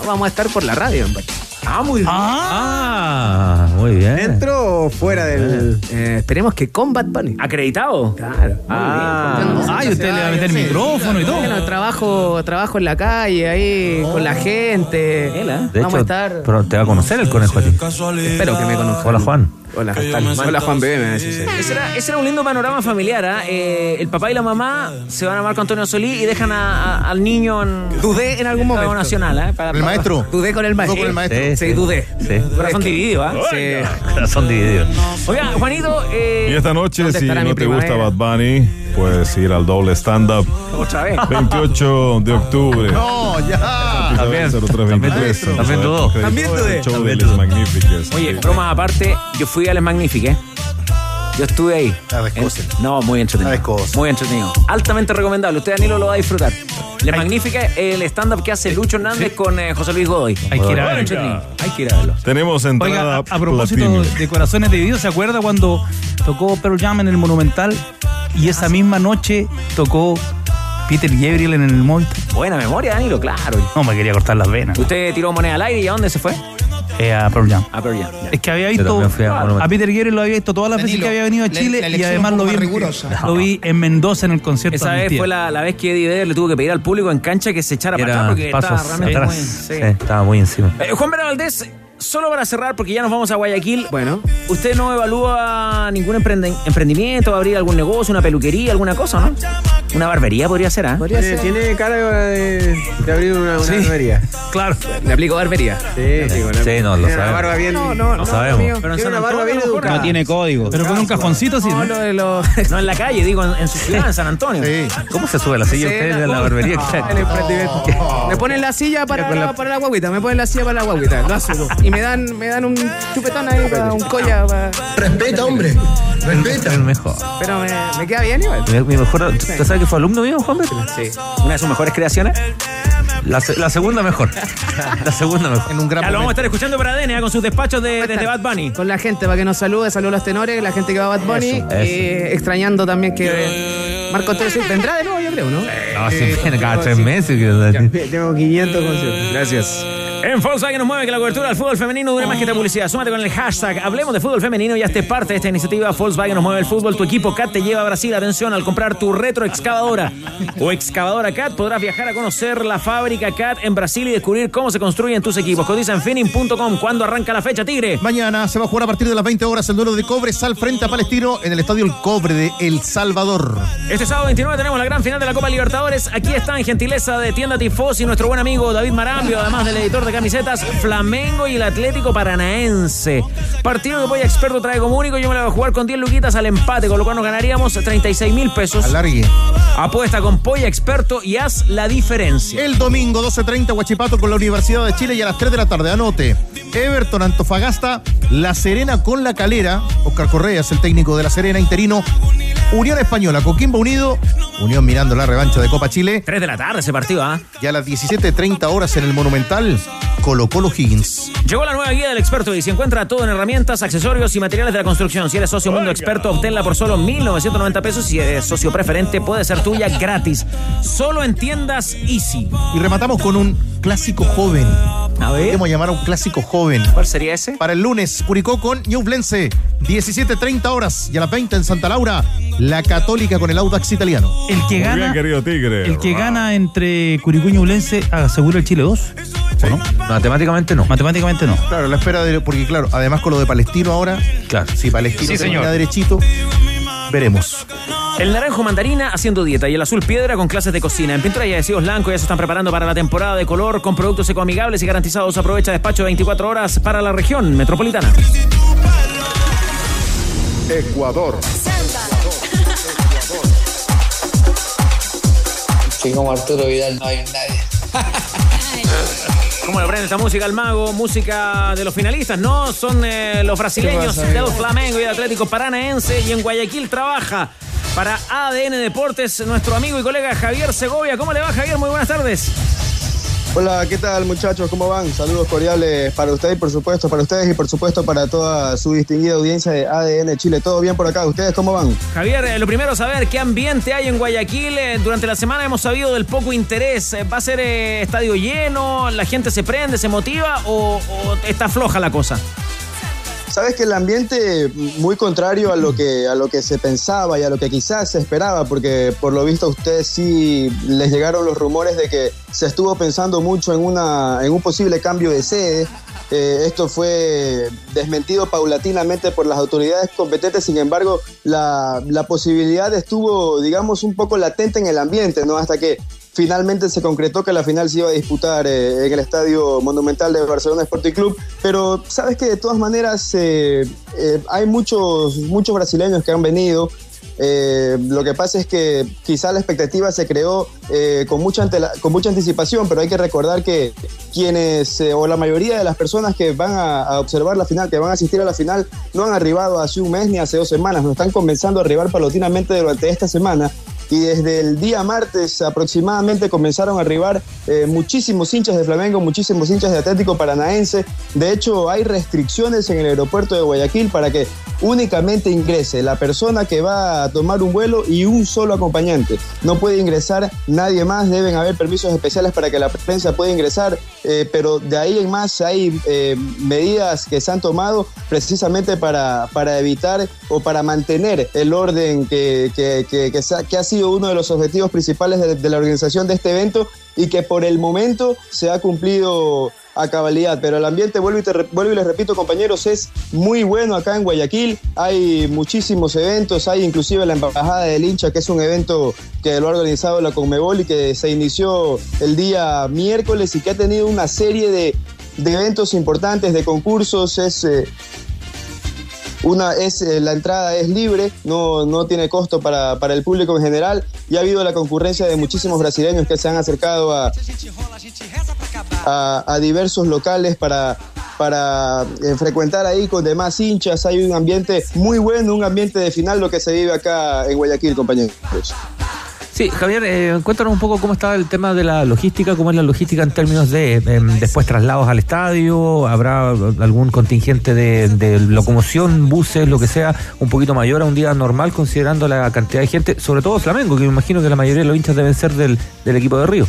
No, vamos a estar por la radio en Bad Bunny. Ah, muy bien. Ah, muy bien. ¿Dentro o fuera del...? Eh, esperemos que Combat Bunny. ¿Acreditado? Claro. Ah. Ay, usted le va a meter micrófono y todo. Bueno, trabajo, trabajo en la calle, ahí, con la gente. De Vamos hecho, a estar. pero te va a conocer el conejo a ti. Espero que me conozca. Hola, Juan. Hola, Hola Juan Bebé, me decir. Ese era, ese era un lindo panorama familiar. ¿ah? Eh, el papá y la mamá se van a Marco Antonio Solí y dejan a- a- al niño en. Dudé en algún momento. nacional. ¿eh? Para- ¿El maestro? Dudé con el maestro. con el maestro. Sí, Sí, sí. dudé. Sí. Corazón dividido, ¿ah? Sí. Corazón dividido. Oiga, Juanito. Eh, Y esta noche, ¿Dónde si no te gusta primavera? Bad Bunny, puedes ir al doble stand-up. Otra vez. 28 de octubre. No, ya. También. 0323. También dudó. También dudé. Oye, bromas aparte, yo fui a Les Magnifiques. Yo estuve ahí. Ah, En- no, muy entretenido. Muy entretenido. Altamente recomendable. Usted, Danilo, lo va a disfrutar. Les Magnifiques, el stand-up que hace Lucho Hernández con eh, José Luis Godoy. Hay que ir a verlo. Hay que ir a verlo. Tenemos Oiga, entrada a, a propósito de Corazones Divididos, ¿se acuerda cuando tocó Pearl Jam en el Monumental y esa misma noche tocó Peter Gabriel en el Movistar? Buena memoria, Danilo, claro. No, me quería cortar las venas. Usted tiró moneda al aire y ¿a dónde se fue? Eh, a Pearl Jam. A Pearl Jam. Es que había visto a. Peter Gabriel lo había visto todas las veces Danilo, que había venido a Chile la y además lo vi, en, rigurosa. lo vi en Mendoza en el concierto. Esa vez fue la, la vez que Eddie Vedder le tuvo que pedir al público en cancha que se echara para atrás porque estaba realmente atrás. muy... Sí, sí. estaba muy encima. Eh, Juan Vera Valdés, solo para cerrar, porque ya nos vamos a Guayaquil. Bueno. ¿Usted no evalúa ningún emprendimiento, abrir algún negocio, una peluquería, alguna cosa, no? Una barbería podría ser, ¿ah? Podría Tiene, ser. tiene cara de, de abrir una, una Sí. barbería. Claro. Le aplico barbería. Sí, sí, con Sí, no, lo tiene sabemos. barba bien... No, no, Lo no. sabemos. mío. Pero en Tiene San una barba bien lo educada. no. tiene código. Pero con un cajoncito, sí. No, ¿no? lo de los. No en la calle, digo, en, en su ciudad, en San Antonio. Sí. ¿Cómo se sube la silla Sí, usted de no. la barbería? El emprendimiento. Me ponen la silla para, la- para la guaguita, me ponen la silla para la guaguita. Lo hago. Y me dan, me dan un chupetón ahí, para un colla. para- Respeta, hombre. Respeta. El mejor. Pero me, me queda bien igual. Mi, mi mejor. ¿Usted sabe que fue alumno mío, Juan Beto? Sí. Una de sus mejores creaciones. La, se- la segunda mejor. La segunda mejor. En un gran Ya lo vamos a estar escuchando para ADN con sus despachos de, desde Bad Bunny. Con la gente para que nos salude, saludos a los tenores, la gente que va a Bad Bunny. Eso, eso. eh, extrañando también que Marco Solís vendrá de nuevo, yo creo, ¿no? No, si viene cada tres meses. que- Tengo 500 conciertos. Gracias. En Volkswagen nos mueve que la cobertura del fútbol femenino dure más que esta publicidad. Súmate con el hashtag Hablemos de fútbol femenino y hazte parte de esta iniciativa. Volkswagen nos mueve el fútbol. Tu equipo CAT te lleva a Brasil. Atención, al comprar tu retro excavadora o excavadora CAT podrás viajar a conocer la fábrica CAT en Brasil y descubrir cómo se construyen tus equipos. Cotiza en finning.com. ¿Cuándo arranca la fecha, Tigre? Mañana se va a jugar a partir de las 20 horas el duelo de Cobre Sal frente a Palestino en el estadio El Cobre de El Salvador. Este sábado 29 tenemos la gran final de la Copa Libertadores. Aquí está en gentileza de Tienda Tifosi nuestro buen amigo David Marambio, además del editor de camisetas Flamengo y el Atlético Paranaense. Partido que Polla Experto trae como único. Yo me la voy a jugar con 10 luquitas al empate, con lo cual nos ganaríamos 36 mil pesos. Alargue. Apuesta con Polla Experto y haz la diferencia. El domingo 12.30 Huachipato con la Universidad de Chile y a las 3 de la tarde. Anote. Everton Antofagasta, La Serena con la Calera. Oscar Correa es el técnico de La Serena, interino. Unión Española, Coquimbo Unido. Unión mirando la revancha de Copa Chile. 3 de la tarde ese partido, ¿ah? Y a las 17.30 horas en el Monumental, Colo Colo Higgins. Llegó la nueva guía del experto y se encuentra todo en herramientas, accesorios y materiales de la construcción. Si eres socio Mundo Experto, obténla por solo 1.990 pesos. Si eres socio preferente, puede ser tuya gratis. Solo en tiendas Easy. Y rematamos con un clásico joven. A ver. Podemos llamar a un clásico joven. ¿Cuál sería ese? Para el lunes, Curicó con Ñublense. 17.30 horas y a las 20 en Santa Laura, la Católica con el Audax italiano. El que gana. bien, querido Tigre. El que gana entre Curicó y Ñublense asegura el Chile 2. ¿O no? Matemáticamente no. Matemáticamente no. Claro, la espera de. Porque, claro, además con lo de Palestino ahora, Claro. si Palestino Sí, termina señor. derechito, veremos. El naranjo mandarina haciendo dieta y el azul piedra con clases de cocina. En pintura y adhesivos blancos ya se están preparando para la temporada de color con productos ecoamigables y garantizados. Aprovecha despacho 24 horas para la región metropolitana. Ecuador. Sí, como Arturo Vidal no hay nadie. ¿Cómo le prende esta música al mago? Música de los finalistas, ¿no? Son eh, los brasileños ¿Qué pasa, del? Flamengo y Atlético Paranaense y en Guayaquil trabaja para ADN Deportes nuestro amigo y colega Javier Segovia. ¿Cómo le va Javier? Muy buenas tardes. Hola, ¿qué tal muchachos? ¿Cómo van? Saludos cordiales para usted y por supuesto para ustedes y por supuesto para toda su distinguida audiencia de ADN Chile. ¿Todo bien por acá? ¿Ustedes cómo van? Javier, eh, lo primero saber qué ambiente hay en Guayaquil. Eh, durante la semana hemos sabido del poco interés. Eh, ¿Va a ser estadio lleno? ¿La gente se prende, se motiva o está floja la cosa? Sabes que el ambiente muy contrario a lo que a lo que se pensaba y a lo que quizás se esperaba, porque por lo visto a ustedes sí les llegaron los rumores de que se estuvo pensando mucho en una en un posible cambio de sede. Eh, esto fue desmentido paulatinamente por las autoridades competentes, sin embargo, la, la posibilidad estuvo, digamos, un poco latente en el ambiente, ¿no? Hasta que finalmente se concretó que la final se iba a disputar eh, en el Estadio Monumental de Barcelona Sporting Club, pero sabes que de todas maneras eh, eh, hay muchos, muchos brasileños que han venido. Lo que pasa es que quizá la expectativa se creó con, mucha con mucha anticipación, pero hay que recordar que quienes, o la mayoría de las personas que van a, observar la final, que van a asistir a la final, no han arribado hace un mes ni hace dos semanas, nos están comenzando a arribar paulatinamente durante esta semana y desde el día martes aproximadamente comenzaron a arribar eh, muchísimos hinchas de Flamengo, muchísimos hinchas de Atlético Paranaense. De hecho, hay restricciones en el aeropuerto de Guayaquil para que únicamente ingrese la persona que va a tomar un vuelo y un solo acompañante. No puede ingresar nadie más, deben haber permisos especiales para que la prensa pueda ingresar, eh, pero de ahí en más hay eh, medidas que se han tomado precisamente para, para evitar o para mantener el orden que, que- que- ha sido uno de los objetivos principales de, la organización de este evento y que por el momento se ha cumplido a cabalidad, pero el ambiente, vuelvo y, les repito compañeros, es muy bueno acá en Guayaquil, hay muchísimos eventos, hay inclusive la Embajada del Hincha, que es un evento que lo ha organizado la Conmebol y que se inició el día miércoles y que ha tenido una serie de, de eventos importantes, de concursos, es... eh, una es eh, la entrada es libre, no, no tiene costo para, para el público en general y ha habido la concurrencia de muchísimos brasileños que se han acercado a, a, diversos locales para, para eh, frecuentar ahí con demás hinchas. Hay un ambiente muy bueno, un ambiente de final lo que se vive acá en Guayaquil, compañeros. Sí, Javier, eh, cuéntanos un poco cómo está el tema de la logística, cómo es la logística en términos de em, después traslados al estadio, habrá algún contingente de, locomoción, buses, lo que sea, un poquito mayor a un día normal considerando la cantidad de gente, sobre todo Flamengo, que me imagino que la mayoría de los hinchas deben ser del, del equipo de Río.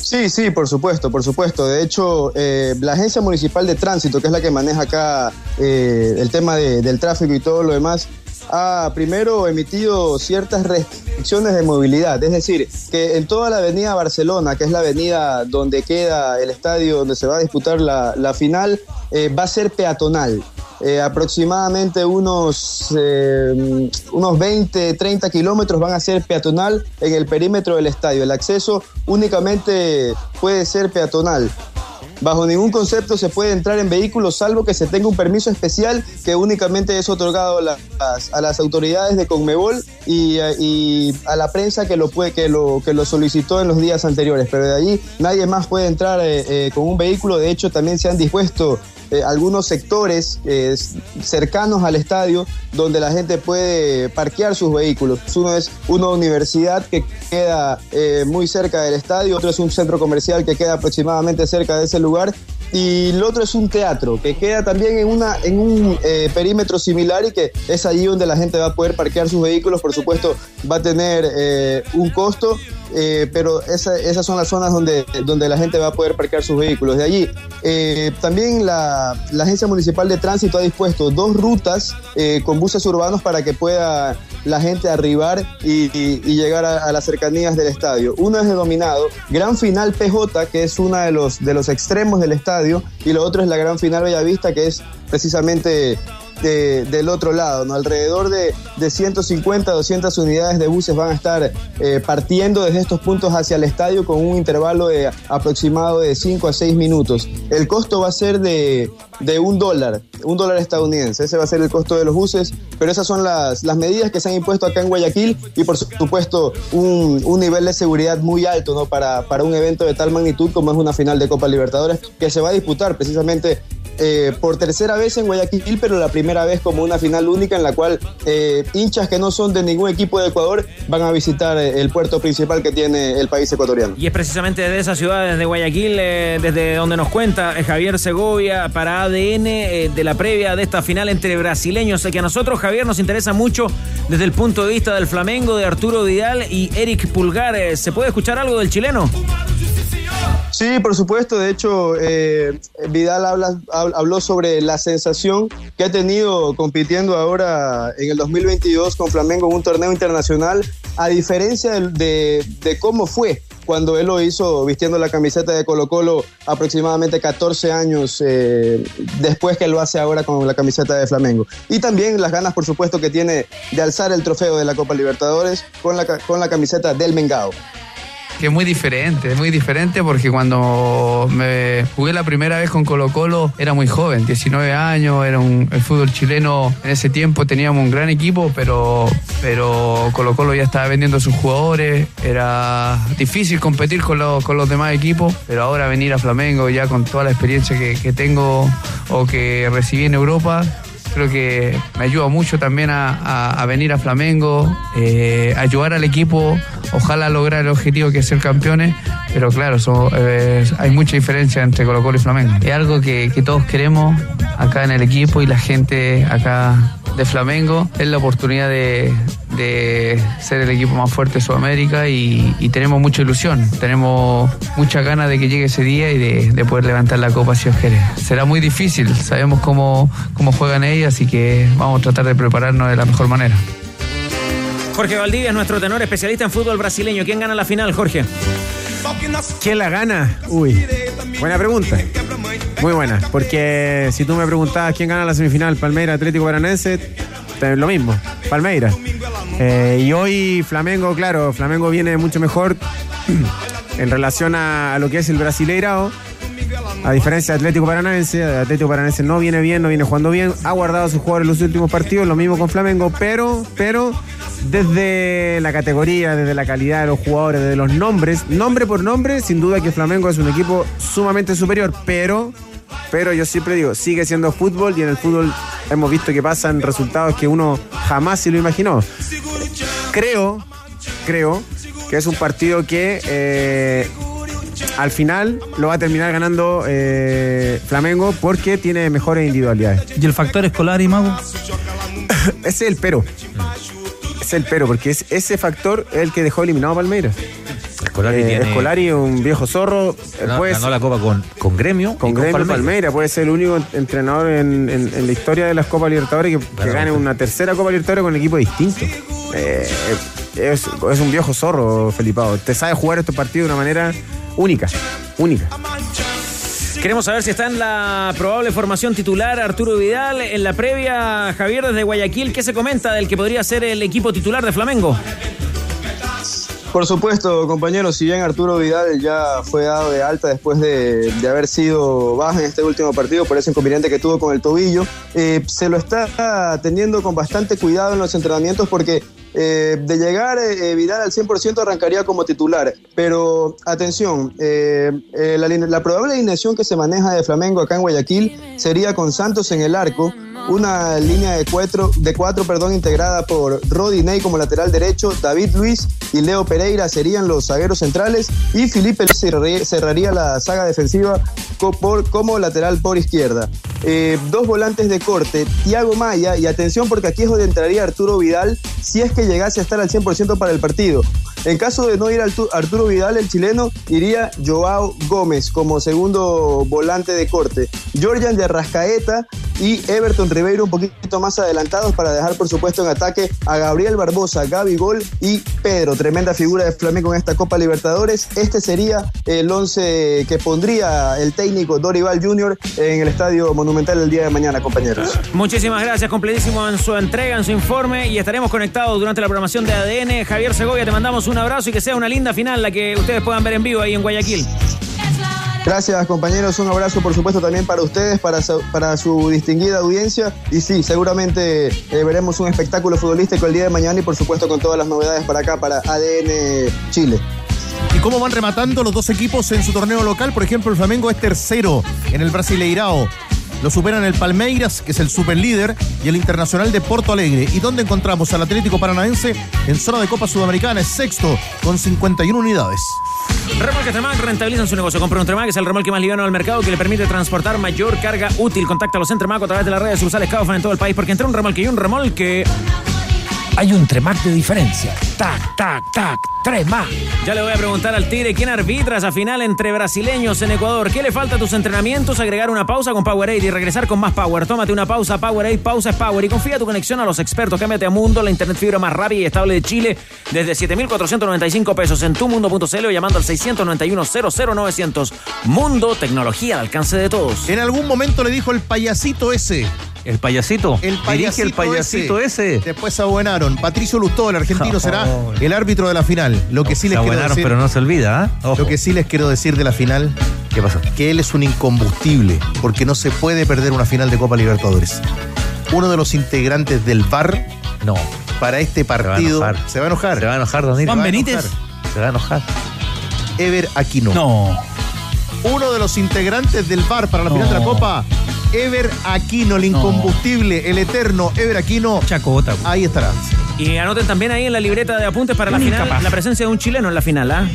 Sí, sí, por supuesto, por supuesto. De hecho, eh, la Agencia Municipal de Tránsito, que es la que maneja acá eh, el tema de- del tráfico y todo lo demás, ha primero emitido ciertas restricciones de movilidad. Es decir, que en toda la avenida Barcelona, que es la avenida donde queda el estadio donde se va a disputar la, la final, eh, va a ser peatonal. Eh, aproximadamente unos, eh, unos 20, 30 kilómetros van a ser peatonal en el perímetro del estadio. El acceso únicamente puede ser peatonal. Bajo ningún concepto se puede entrar en vehículos salvo que se tenga un permiso especial que únicamente es otorgado a las, autoridades de Conmebol y, a- y a la prensa que lo solicitó en los días anteriores. Pero de allí nadie más puede entrar eh, eh, con un vehículo. De hecho, también se han dispuesto eh, algunos sectores eh, cercanos al estadio donde la gente puede parquear sus vehículos. Uno es una universidad que queda eh, muy cerca del estadio, otro es un centro comercial que queda aproximadamente cerca de ese lugar y el otro es un teatro que queda también en, una, en un perímetro similar y que es allí donde la gente va a poder parquear sus vehículos. Por supuesto, va a tener un costo, eh, pero esa- esas son las zonas donde, donde la gente va a poder parquear sus vehículos. De allí, eh, también la, Agencia Municipal de Tránsito ha dispuesto dos rutas eh, con buses urbanos para que pueda la gente arribar y, llegar a, a las cercanías del estadio. Uno es denominado Gran Final PJ, que es uno de los, de los extremos del estadio, y lo otro es la Gran Final Bellavista, que es precisamente de- del otro lado. ¿no? Alrededor de, de 150, 200 unidades de buses van a estar eh, partiendo desde estos puntos hacia el estadio con un intervalo de aproximado de 5 a 6 minutos. El costo va a ser de, de un dólar, un dólar estadounidense. Ese va a ser el costo de los buses, pero esas son las, las medidas que se han impuesto acá en Guayaquil y por supuesto un, un nivel de seguridad muy alto ¿no? para, para un evento de tal magnitud como es una final de Copa Libertadores que se va a disputar precisamente eh, por tercera vez en Guayaquil, pero la primera vez como una final única en la cual eh, hinchas que no son de ningún equipo de Ecuador van a visitar eh, el puerto principal que tiene el país ecuatoriano. Y es precisamente desde esa ciudad, desde Guayaquil, desde donde nos cuenta Javier Segovia para ADN de la previa de esta final entre brasileños, que a nosotros, Javier, nos interesa mucho desde el punto de vista del Flamengo, de Arturo Vidal y Eric Pulgar. ¿Se puede escuchar algo del chileno? Sí, por supuesto. De hecho, eh, Vidal habló sobre la sensación que ha tenido compitiendo ahora en el 2022 con Flamengo en un torneo internacional, a diferencia del- de, de cómo fue cuando él lo hizo vistiendo la camiseta de Colo Colo aproximadamente 14 años eh, después que lo hace ahora con la camiseta de Flamengo. Y también las ganas, por supuesto, que tiene de alzar el trofeo de la Copa Libertadores con la, con la camiseta del Mengao. Que es muy diferente, es muy diferente porque cuando me jugué la primera vez con Colo Colo era muy joven, 19 años, era un, el fútbol chileno en ese tiempo teníamos un gran equipo, pero, pero Colo Colo ya estaba vendiendo sus jugadores, era difícil competir con, los- con los demás equipos, pero ahora venir a Flamengo ya con toda la experiencia que, que tengo o que recibí en Europa, creo que me ayuda mucho también a, venir a Flamengo, eh, ayudar al equipo, ojalá lograr el objetivo que es ser campeones, pero claro, eh, hay mucha diferencia entre Colo Colo y Flamengo. Es algo que todos queremos acá en el equipo y la gente acá de Flamengo, es la oportunidad de, de ser el equipo más fuerte de Sudamérica y, tenemos mucha ilusión, tenemos muchas ganas de que llegue ese día y de, de poder levantar la copa si Dios quiere. Será muy difícil, sabemos cómo, cómo juegan ellos, así que vamos a tratar de prepararnos de la mejor manera. Jorge Valdivia es nuestro tenor especialista en fútbol brasileño. ¿Quién gana la final, Jorge? ¿Quién la gana? Uy, buena pregunta. Muy buena, porque si tú me preguntabas quién gana la semifinal, Palmeiras Atlético Paranaense, te- lo mismo, Palmeiras. Eh, y hoy Flamengo, claro, Flamengo viene mucho mejor en relación a, a lo que es el Brasileirao. A diferencia de Atlético Paranaense, Atlético Paranaense no viene bien, no viene jugando bien, ha guardado a sus jugadores en los últimos partidos, lo mismo con Flamengo, pero, pero desde la categoría, desde la calidad de los jugadores, desde los nombres, nombre por nombre, sin duda que Flamengo es un equipo sumamente superior, pero, pero yo siempre digo, sigue siendo fútbol y en el fútbol hemos visto que pasan resultados que uno jamás se lo imaginó. Creo, creo que es un partido que eh, al final lo va a terminar ganando eh, Flamengo porque tiene mejores individualidades. ¿Y el factor escolar y mago? Ese es el pero. Es el pero, porque es ese factor el que dejó eliminado a Palmeiras. Escolari Eh, tiene- Escolari, un viejo zorro. Ganó, pues, ganó la copa con, con Gremio. con y Gremio Palmeiras. Palmeiras. puede ser el único entrenador en, en- en la historia de las Copas Libertadores que, que Claro. gane una tercera Copa Libertadores con un equipo distinto. Eh, es, es un viejo zorro, Felipao. Te sabe jugar estos partidos de una manera única. Única. Queremos saber si está en la probable formación titular Arturo Vidal. En la previa, Javier desde Guayaquil, ¿qué se comenta del que podría ser el equipo titular de Flamengo? Por supuesto, compañeros, si bien Arturo Vidal ya fue dado de alta después de, de haber sido baja en este último partido por ese inconveniente que tuvo con el tobillo, eh, se lo está teniendo con bastante cuidado en los entrenamientos porque eh, de llegar eh, Vidal al 100% arrancaría como titular. Pero atención, eh, eh, la, la probable alineación que se maneja de Flamengo acá en Guayaquil sería con Santos en el arco, una línea de cuatro, de cuatro perdón, integrada por Rodinei como lateral derecho, David Luis y Leo Pereira serían los zagueros centrales y Felipe cerraría, la saga defensiva como lateral por izquierda. Eh, dos volantes de corte, Tiago Maya y atención porque aquí es donde entraría Arturo Vidal si es que llegase a estar al 100% para el partido. En caso de no ir Artu- Arturo Vidal, el chileno, iría Joao Gómez como segundo volante de corte. Georgian de Arrascaeta y Everton Ribeiro un poquito más adelantados para dejar, por supuesto, en ataque a Gabriel Barbosa, Gaby Gol y Pedro. Tremenda figura de Flamengo en esta Copa Libertadores. Este sería el 11 que pondría el técnico Dorival Jr. en el Estadio Monumental el día de mañana, compañeros. Muchísimas gracias, completísimo en su entrega, en su informe y estaremos conectados durante la programación de ADN. Javier Segovia, te mandamos un abrazo y que sea una linda final la que ustedes puedan ver en vivo ahí en Guayaquil. Gracias compañeros, un abrazo por supuesto también para ustedes, para su, para su distinguida audiencia y sí, seguramente eh, veremos un espectáculo futbolístico el día de mañana y por supuesto con todas las novedades para acá, para ADN Chile. ¿Y cómo van rematando los dos equipos en su torneo local? Por ejemplo, el Flamengo es tercero en el Brasileirao. Lo superan el Palmeiras, que es el superlíder, y el Internacional de Porto Alegre. ¿Y dónde encontramos al Atlético Paranaense en zona de Copa Sudamericana? Es sexto, con 51 unidades. Remolque Tremac rentabilizan su negocio. Compra un Tremac, es el remolque más liviano del mercado que le permite transportar mayor carga útil. Contáctalos en Tremac a través de las redes sociales Kaufman en todo el país, porque entre un remolque y un remolque hay un Tremac de diferencia. Tac, tac, tac, Tremac. Ya le voy a preguntar al Tigre quién arbitra esa final entre brasileños en Ecuador. ¿Qué le falta a tus entrenamientos? Agregar una pausa con Powerade y regresar con más Power. Tómate una pausa, Powerade, pausa es Power. Y confía tu conexión a los expertos. Cámbiate a Mundo, la internet fibra más rápida y estable de Chile desde 7,495 pesos en tumundo.cl o llamando al 691 00900. Mundo, tecnología al alcance de todos. En algún momento le dijo el payasito ese. ¿El payasito? El Dirige payasito, el payasito ese. Después se abuenaron. Patricio Lustó, el argentino, será el árbitro de la final. Lo que sí les quiero decir. pero no se olvida, ¿ah? Ojo. Lo que sí les quiero decir de la final. ¿Qué pasó? Que él es un incombustible, porque no se puede perder una final de Copa Libertadores. Uno de los integrantes del VAR. No. Para este partido. enojar. Se va a enojar. Se va a enojar, Don Nilo. Se va a Benítez. enojar. Se va a enojar. Ever Aquino. No. Uno de los integrantes del VAR para la final de la Copa. Ever Aquino, el incombustible, el eterno Ever Aquino. Chacota. Ahí estará. Y anoten también ahí en la libreta de apuntes para la Un final la presencia de un chileno en la final. ¿ah?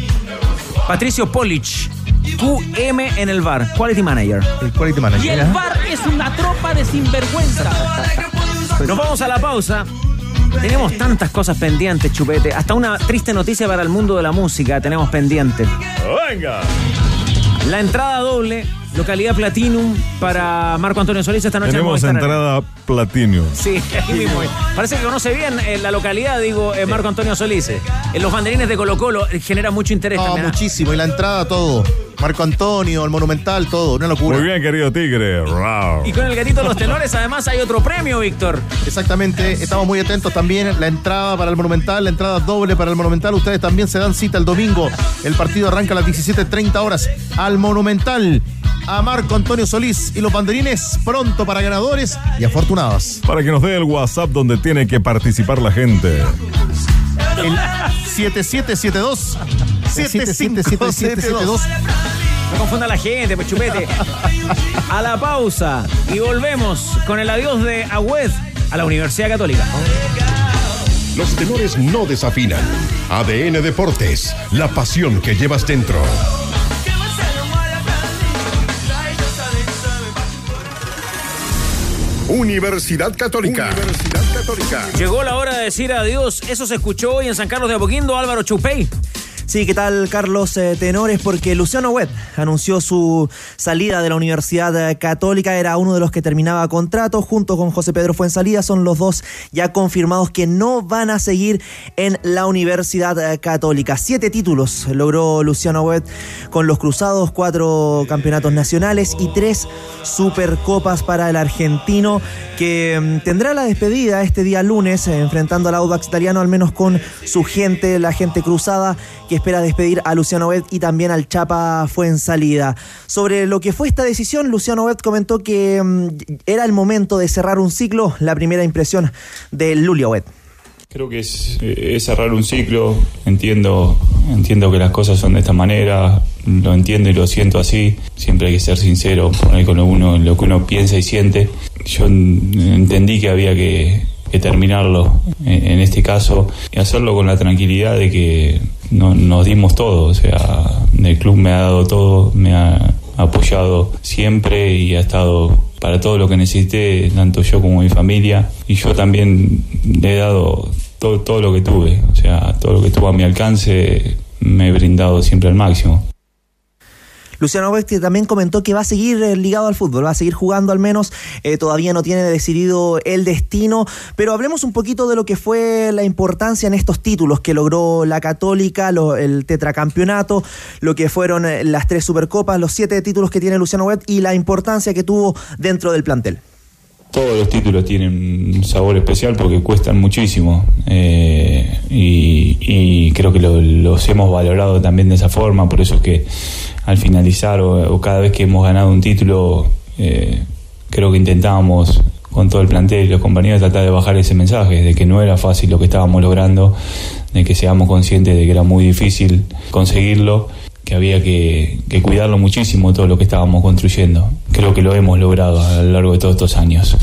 Patricio Polich, QM en el bar, Quality Manager. El Quality Y Manager. el VAR es una tropa de sinvergüenza. Nos vamos a la pausa. Tenemos tantas cosas pendientes, Chupete. Hasta una triste noticia para el mundo de la música tenemos pendiente. Venga. La entrada doble, localidad Platinum, para Marco Antonio Solís esta noche en Tenemos Arena. entrada platino. Sí, ahí mismo. Parece que conoce bien eh, la localidad, digo, eh, Marco Antonio Solís. En los banderines de Colo Colo eh, genera mucho interés No. ¿ah? muchísimo. Y la entrada, todo. Marco Antonio, el Monumental, todo. Una locura. Muy bien, querido Tigre. Rau. Y con el gatito de los tenores, además, hay otro premio, Víctor. Exactamente, estamos muy atentos también. La entrada para el Monumental, la entrada doble para el Monumental. Ustedes también se dan cita el domingo. El partido arranca a las 17.30 horas al Monumental. A Marco Antonio Solís y los banderines pronto para ganadores y afortunados. Para que nos dé el WhatsApp donde tiene que participar la gente. El 7772 7572 No confunda a la gente, pues chupete. A la pausa y volvemos con el adiós de Agüed a la Universidad Católica. Los tenores no desafinan. ADN Deportes, la pasión que llevas dentro. Universidad Católica. Universidad Católica. Llegó la hora de decir adiós. Eso se escuchó hoy en San Carlos de Apoquindo, Álvaro Chupey. Sí, ¿qué tal Carlos eh, Tenores? Porque Luciano Webb anunció su salida de la Universidad Católica, era uno de los que terminaba contrato junto con José Pedro Fuensalida, son los dos ya confirmados que no van a seguir en la Universidad eh, Católica. Siete títulos logró Luciano Webb con los Cruzados, cuatro campeonatos nacionales y tres supercopas para el argentino que mm, tendrá la despedida este día lunes eh, enfrentando al Audax italiano, al menos con su gente, la gente cruzada espera despedir a Luciano Bet y también al Chapa Fuensalida. Sobre lo que fue esta decisión, Luciano Bet comentó que mm, era el momento de cerrar un ciclo, la primera impresión de Lulio Bet. Creo que es, eh, es cerrar un ciclo, entiendo, entiendo que las cosas son de esta manera, lo entiendo y lo siento así, siempre hay que ser sincero, poner con lo, uno, lo que uno piensa y siente. Yo entendí que había que, que terminarlo en, en este caso y hacerlo con la tranquilidad de que no- nos dimos todo, o sea, el club me ha dado todo, me ha apoyado siempre y ha estado para todo lo que necesité, tanto yo como mi familia, y yo también le he dado todo, todo lo que tuve, o sea, todo lo que tuvo a mi alcance, me he brindado siempre al máximo. Luciano Bestia también comentó que va a seguir eh, ligado al fútbol, va a seguir jugando al menos, eh, todavía no tiene decidido el destino, pero hablemos un poquito de lo que fue la importancia en estos títulos que logró la Católica, el tetracampeonato, lo que fueron eh, las tres Supercopas, los siete títulos que tiene Luciano Webb y la importancia que tuvo dentro del plantel. Todos los títulos tienen un sabor especial porque cuestan muchísimo y, creo que lo- los hemos valorado también de esa forma, por eso es que al finalizar o, cada vez que hemos ganado un título, eh, creo que intentábamos con todo el plantel y los compañeros tratar de bajar ese mensaje, de que no era fácil lo que estábamos logrando, de que seamos conscientes de que era muy difícil conseguirlo, que había que, que cuidarlo muchísimo todo lo que estábamos construyendo. Creo que lo hemos logrado a lo largo de todos estos años.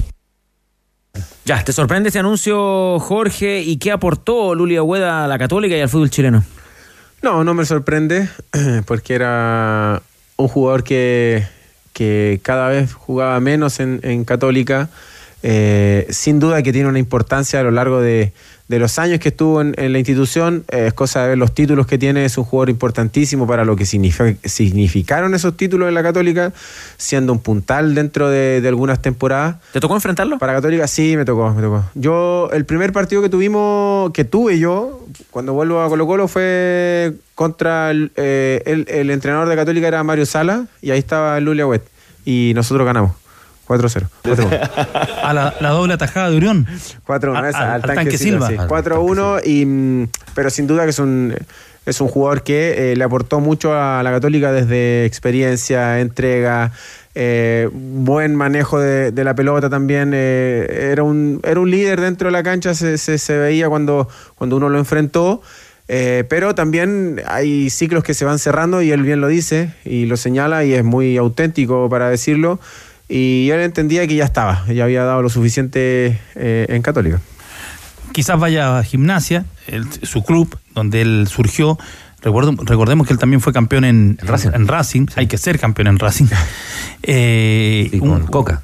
Ya, ¿te sorprende este anuncio, Jorge? ¿Y qué aportó Luli Agüeda a la Católica y al fútbol chileno? No, no me sorprende, porque era un jugador que, que cada vez jugaba menos en, en Católica. Eh, sin duda que tiene una importancia a lo largo de, de los años que estuvo en, en la institución, eh, es cosa de ver los títulos que tiene, es un jugador importantísimo para lo que significa- significaron esos títulos en la Católica, siendo un puntal dentro de, de algunas temporadas. ¿Te tocó enfrentarlo? Para Católica sí, me tocó, me tocó. Yo, el primer partido que tuvimos, que tuve yo, cuando vuelvo a Colo Colo, fue contra el, eh, el- el entrenador de Católica era Mario Sala, y ahí estaba Lulia Wet, y nosotros ganamos. 4-0. 4-1. A la, la doble atajada de Urión. 4-1, A- esa, a- al al tanque, Silva. Sí. 4-1, y, mm, pero sin duda que es un, es un jugador que eh, le aportó mucho a la Católica desde experiencia, entrega, eh, buen manejo de, de la pelota también. eh, era, un, era un líder dentro de la cancha, se, se- se veía cuando, cuando uno lo enfrentó. eh, pero también hay ciclos que se van cerrando y él bien lo dice y lo señala y es muy auténtico para decirlo. Y él entendía que ya estaba, ya había dado lo suficiente eh, en Católica. quizás vaya a gimnasia, el- su club, donde él surgió. Recuerdo- recordemos que él también fue campeón en, en Racing. Hay que ser campeón en Racing. Eh, un- Coca.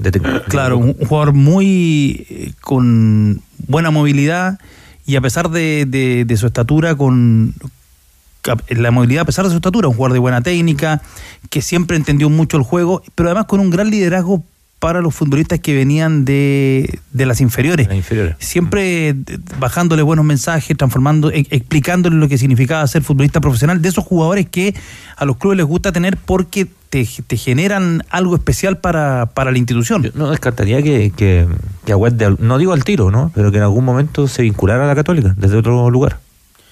Claro, un un jugador muy eh, con buena movilidad y a pesar de, de- de su estatura, con la movilidad a pesar de su estatura, un jugador de buena técnica, que siempre entendió mucho el juego, pero además con un gran liderazgo para los futbolistas que venían de, de las inferiores. Siempre eh, bajándole buenos mensajes, transformando, e- explicándole lo que significaba ser futbolista profesional, de esos jugadores que a los clubes les gusta tener porque te, te generan algo especial para, para la institución. No descartaría que, que, que de no digo al tiro, ¿no? Pero que en algún momento se vinculara a la Católica desde otro lugar.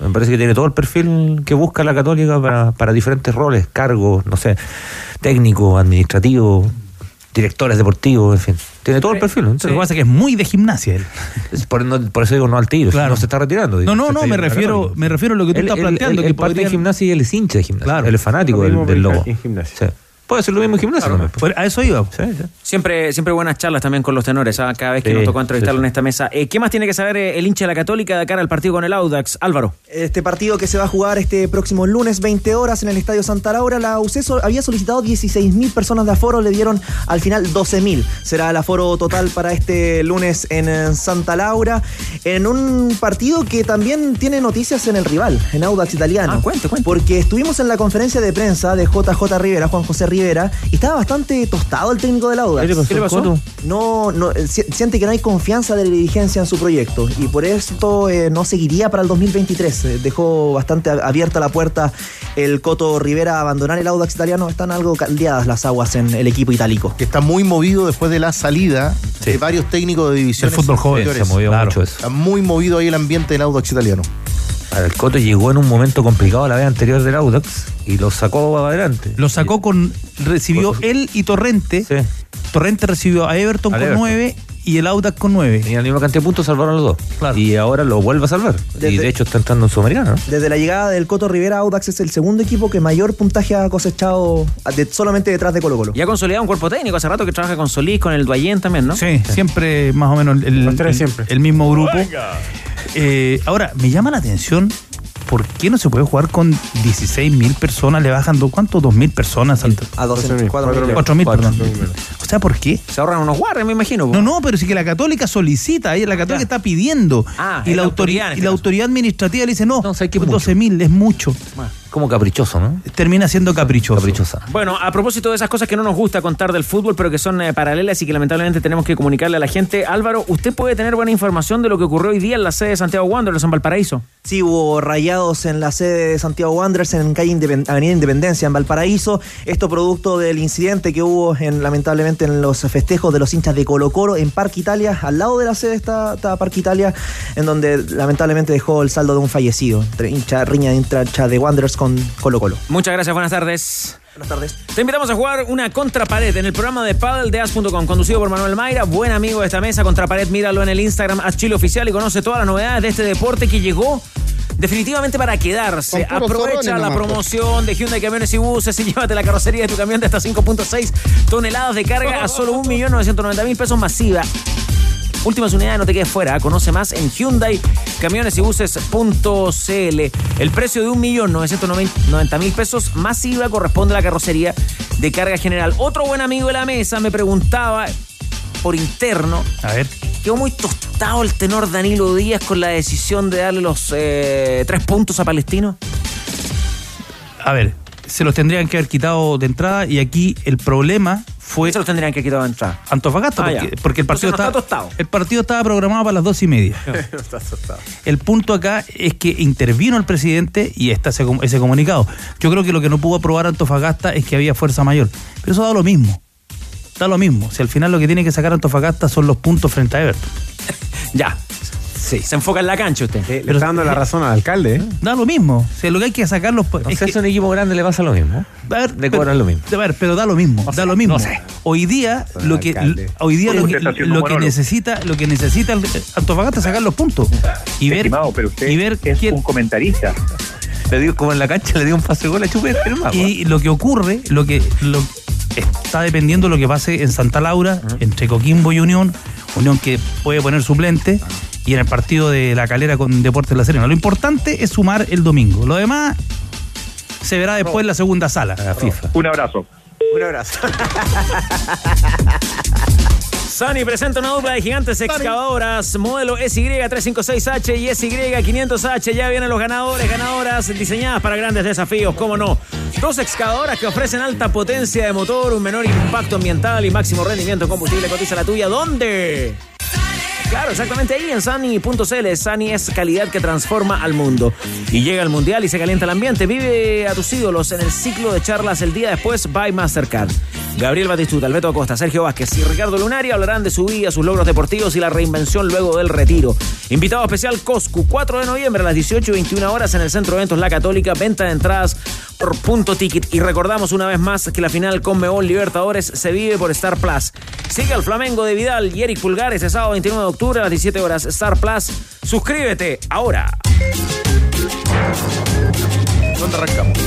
Me parece que tiene todo el perfil que busca la Católica para, para diferentes roles, cargos, no sé, técnico, administrativo, directores deportivos, en fin. Tiene todo el perfil. ¿no? Lo que pasa es que es muy de gimnasia él. Por, no- por eso digo no al tiro, Claro. no se está retirando. digo, No, no, no, me refiero, me refiero a lo que tú Él- estás él- planteando. él- que parte de gimnasia y él es hincha de gimnasia. Claro. Él es fanático Lo del, del en logo. gimnasia. Sí. Puede ser lo mismo en gimnasia pues. A eso iba. Siempre, siempre buenas charlas también con los tenores, ¿ah? cada vez que Sí, nos tocó entrevistarlo sí, sí. en esta mesa. Eh, ¿Qué más tiene que saber eh, el hincha de la Católica de cara al partido con el Audax? Álvaro. Este partido que se va a jugar este próximo lunes, 20 horas, en el Estadio Santa Laura, la UC so- había solicitado 16.000 personas de aforo, le dieron al final 12.000. Será el aforo total para este lunes en eh, Santa Laura, en un partido que también tiene noticias en el rival, en Audax Italiano. Porque estuvimos en la conferencia de prensa de JJ Rivera, Juan José Rivera, y estaba bastante tostado el técnico del Audax. ¿Qué le pasó ¿Qué le pasó? No, no, eh, si- siente que no hay confianza de la dirigencia en su proyecto y por esto eh, no seguiría para el 2023. Eh, dejó bastante abierta la puerta el Coto Rivera a abandonar el Audax italiano. Están algo caldeadas las aguas en el equipo itálico. Que está muy movido después de la salida de varios técnicos de divisiones. El fútbol joven, se movió mucho eso. Está muy movido ahí el ambiente del Audax italiano. El Coto llegó en un momento complicado la vez anterior del Audax y lo sacó adelante. Lo sacó con. Recibió él y Torrente. Torrente recibió a Everton Al con Everton. 9 y el Audax con 9. Tenía la misma cantidad de puntos, salvaron los dos. Y ahora lo vuelve a salvar. Y de hecho está entrando en Sudamericana. ¿no? Desde la llegada del Coto Rivera, Audax es el segundo equipo que mayor puntaje ha cosechado de- solamente detrás de Colo Colo. Ya ha consolidado un cuerpo técnico, hace rato que trabaja con Solís, con el Duayén también, ¿no? Sí, siempre más o menos el, el- el- el mismo grupo. Eh, ahora, me llama la atención. ¿Por qué no se puede jugar con 16 mil personas? Le bajan, do- ¿cuánto? ¿2 mil personas? A 12.000, 4.000. 4 mil, perdón. O sea, ¿por qué? Se ahorran unos guardias, me imagino. No, no, pero sí que la Católica solicita, la Católica está pidiendo. Ah, y la, la autoridad autoridad, en y este la autoridad administrativa le dice, no, 12 mil es mucho. Como caprichoso, ¿no? Termina siendo caprichoso. Caprichosa. Bueno, a propósito de esas cosas que no nos gusta contar del fútbol, pero que son eh, paralelas y que lamentablemente tenemos que comunicarle a la gente, Álvaro, ¿usted puede tener buena información de lo que ocurrió hoy día en la sede de Santiago Wanderers en Valparaíso? Sí, hubo rayados en la sede de Santiago Wanderers en calle Independ- Avenida Independencia, en Valparaíso. Esto producto del incidente que hubo en, lamentablemente en los festejos de los hinchas de Colo Colo en Parque Italia. Al lado de la sede está, está Parque Italia, en donde lamentablemente dejó el saldo de un fallecido. Entre hincha, riña de hincha de Wanderers con Colo Colo. Muchas gracias, buenas tardes. Buenas tardes. Te invitamos a jugar una contrapared en el programa de Paddle de As.com, conducido por Manuel Mayra, buen amigo de esta mesa. Contrapared, míralo en el Instagram, As Chile Oficial y conoce todas las novedades de este deporte que llegó definitivamente para quedarse. Con Aprovecha la nomás, pues. promoción de Hyundai Camiones y Buses y llévate la carrocería de tu camión de hasta 5.6 toneladas de carga a solo 1.990.000 pesos masiva. Últimas unidades, no te quedes fuera. Conoce más en Hyundai Camiones y Buses.cl. El precio de 1.990.000 pesos masiva corresponde a la carrocería de carga general. Otro buen amigo de la mesa me preguntaba por interno A ver. quedó muy tostado el tenor Danilo Díaz con la decisión de darle los eh, tres puntos a Palestino. A ver, se los tendrían que haber quitado de entrada y aquí el problema fue. Se los tendrían que quitar de entrada. Antofagasta, Ah, porque, el partido Entonces no estaba, está tostado. el partido estaba programado para las dos y media. Está. El punto acá es que intervino el presidente y está ese comunicado. Yo creo que lo que no pudo aprobar Antofagasta es que había fuerza mayor. Pero eso da lo mismo. Da lo mismo. Si al final lo que tiene que sacar Antofagasta son los puntos frente a Everton. Ya. Sí. Se enfoca en la cancha usted. Le está dando la razón al alcalde. ¿eh? Da lo mismo. O sea, lo que hay que sacar los. Si a un equipo grande le pasa lo mismo. A ver, Le cobran lo mismo. A ver, pero da lo mismo, da lo mismo. no sé. Hoy día lo que hoy día lo que, lo necesita, lo que necesita el Antofagasta es sacar los puntos y ver pero usted y ver es quién- un comentarista. Le digo como en la cancha le dio un pase de gol a Chupete, y lo que ocurre, lo que lo, está dependiendo de lo que pase en Santa Laura entre Coquimbo y Unión, Unión que puede poner suplente y en el partido de la Calera con Deportes La Serena. Lo importante es sumar el domingo. Lo demás se verá después en la segunda sala. La FIFA. Un abrazo. Un abrazo. Sani presenta una dupla de gigantes excavadoras, modelo SY356H y SY500H. Ya vienen los ganadores, ganadoras diseñadas para grandes desafíos, cómo no. Dos excavadoras que ofrecen alta potencia de motor, un menor impacto ambiental y máximo rendimiento en combustible. Cotiza la tuya, ¿dónde? Claro, exactamente ahí en Sani.cl. Sani es calidad que transforma al mundo. Y llega el mundial y se calienta el ambiente. Vive a tus ídolos en el ciclo de charlas el día después by Mastercard. Gabriel Batistuta, Alberto Acosta, Sergio Vázquez y Ricardo Lunari hablarán de su vida, sus logros deportivos y la reinvención luego del retiro. Invitado especial Coscu, 4 de noviembre a las 18 y 21 horas en el Centro de Eventos La Católica. Venta de entradas por punto ticket. Y recordamos una vez más que la final con Mebol Libertadores se vive por Star Plus. Sigue al Flamengo de Vidal y Eric Pulgar ese sábado 29 de octubre a las 17 horas. Star Plus. Suscríbete ahora. ¿Dónde arrancamos?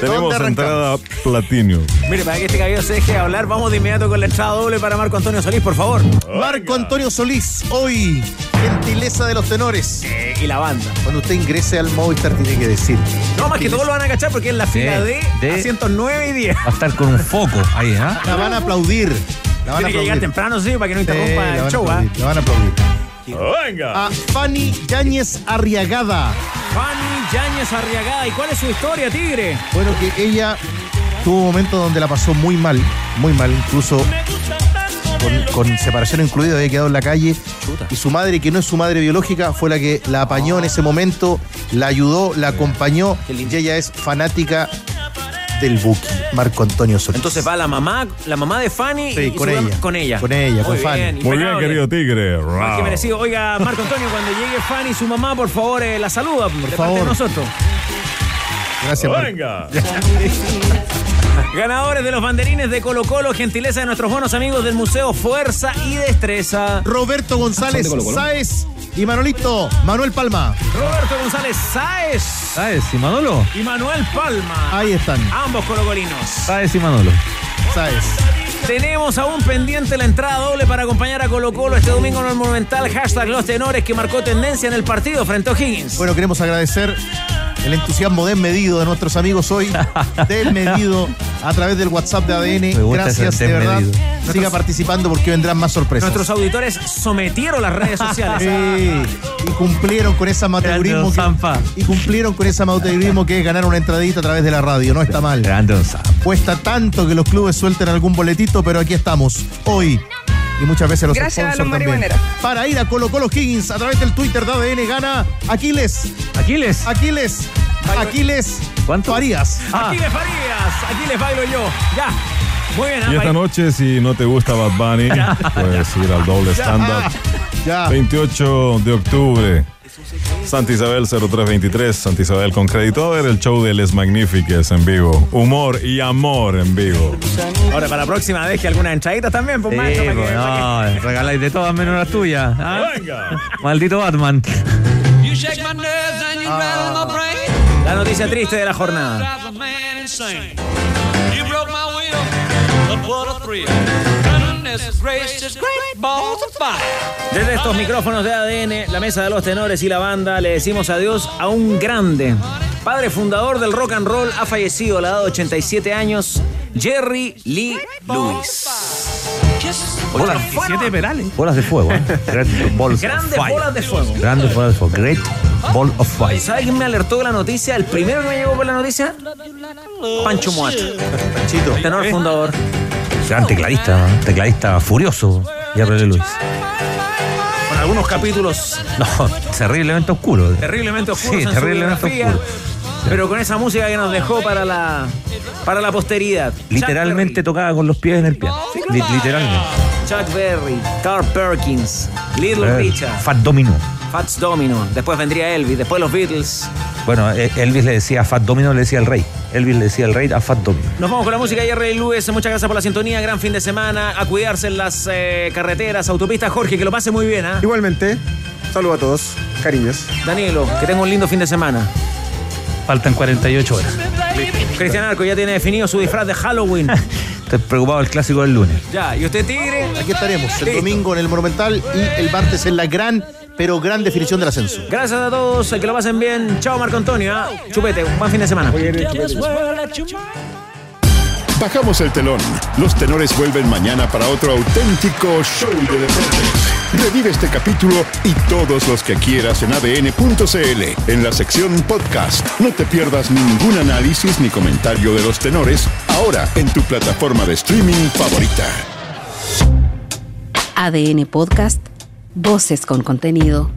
Tenemos entrada Platinum. Mire, para que este cabello se deje hablar, vamos de inmediato con la entrada doble para Marco Antonio Solís, por favor. Marco Antonio Solís, hoy, gentileza de los tenores. Eh, y la banda. Cuando usted ingrese al Movistar tiene que decir. No, más que todos lo van a cachar porque es la fila De- de, de- asientos 9 y 10. Va a estar con un foco ahí, ¿ah? La van a aplaudir. La van a Tiene que llegar temprano, sí, para que no interrumpa el show, ¿ah? aplaudir, la van a aplaudir. Venga. A Fanny Yáñez Arriagada. Fanny Yáñez Arriagada. ¿Y cuál es su historia, Tigre? Bueno, que ella tuvo momentos donde la pasó muy mal, muy mal, incluso con, con separación incluida, había quedado en la calle. Y su madre, que no es su madre biológica, fue la que la apañó en ese momento, la ayudó, la acompañó. Y ella es fanática del Buki, Marco Antonio Solís. Entonces va la mamá, la mamá de Fanny Sí, y con su- ella. con ella. Con ella, con Muy Fanny. bien, Muy bien, querido Tigre. Más que merecido. Oiga, Marco Antonio, cuando llegue Fanny, su mamá, por favor, eh, la saluda por de parte favor. de nosotros. Gracias, Marco. Venga. Ganadores de los banderines de Colo Colo, gentileza de nuestros buenos amigos del Museo Fuerza y Destreza. Roberto González. Sáez y Manolito Manuel Palma. Roberto González Sáez ¿Sabes, y Manolo? y Manuel Palma. Ahí están. Ambos colocolinos. ¿Sabes, y Manolo? Sáez. Tenemos aún pendiente la entrada doble para acompañar a Colo Colo este domingo en el Monumental. Hashtag Los Tenores que marcó tendencia en el partido frente a O'Higgins. Bueno, queremos agradecer el entusiasmo desmedido de nuestros amigos hoy, desmedido a través del WhatsApp de ADN. Gracias, de verdad. Siga participando porque vendrán más sorpresas. Nuestros auditores sometieron las redes sociales. Sí, y cumplieron con ese amateurismo que, y cumplieron con ese amateurismo que es ganar una entradita a través de la radio, no está mal. Cuesta tanto que los clubes suelten algún boletito, pero aquí estamos hoy. Y muchas veces los Gracias a los también. Para ir a Colo Colo Higgins a través del Twitter de ADN gana Aquiles. ¿Aquiles? Aquiles. Aquiles. ¿Cuánto? Farías. Aquí les Farías, aquí les bailo yo. Ya. Muy bien, Y ah, esta noche, si no te gusta Bad Bunny, puedes ir al doble. Ya. 28 de octubre. Santa Isabel 0323, Santa Isabel con crédito. A ver el show de Les Magnifiques en vivo. Humor y amor en vivo. Ahora para la próxima deje algunas entraditas también, pues Sí, para que- pues, para que- no, regaláis de todas menos las tuyas. ¿ah? Venga. Maldito Batman. La noticia triste de la jornada. Desde estos micrófonos de ADN, la mesa de los tenores y la banda, le decimos adiós a un grande. Padre fundador del rock and roll ha fallecido a la edad de 87 años, Jerry Lee Lewis. Bolas, Siete penales. bolas de fuego. ¿eh? Great balls of Grandes fire. bolas de fuego. Grandes bolas de fuego. Great ball of fire. ¿Sabe quién me alertó de la noticia? El primero que me llegó por la noticia, Pancho Moat. Panchito. Tenor fundador. Gran tecladista, tecladista furioso. Y Luis. Con algunos capítulos No, terriblemente oscuro. terriblemente oscuros Sí, terriblemente oscuro. Pero con esa música que nos dejó para la, para la posteridad. Literalmente tocaba con los pies en el piano. Li- literalmente. Chuck Berry, Carl Perkins, Little Richard, Fat Domino. Fats Domino. Después vendría Elvis, después los Beatles. Bueno, eh, Elvis le decía a Fat Domino, le decía el rey. Elvis le decía el rey a Fat Domino. Nos vamos con la música de Jerry Lewis. Muchas gracias por la sintonía. Gran fin de semana. A cuidarse en las eh, carreteras, autopistas. Jorge, que lo pase muy bien. ¿ah? Igualmente, saludo a todos. Cariños. Danilo, que tenga un lindo fin de semana. Faltan 48 horas. Cristian Arco ya tiene definido su disfraz de Halloween. Estoy preocupado del clásico del lunes. ya, ¿y usted, Tigre? Aquí estaremos el Listo. domingo en el Monumental y el martes en la gran, pero gran definición del ascenso. Gracias a todos, que lo pasen bien. Chao, Marco Antonio. Chupete, un buen fin de semana. Bajamos el telón. Los tenores vuelven mañana para otro auténtico show de deportes. Revive este capítulo y todos los que quieras en adn.cl en la sección podcast. No te pierdas ningún análisis ni comentario de los tenores ahora en tu plataforma de streaming favorita. ADN Podcast, voces con contenido.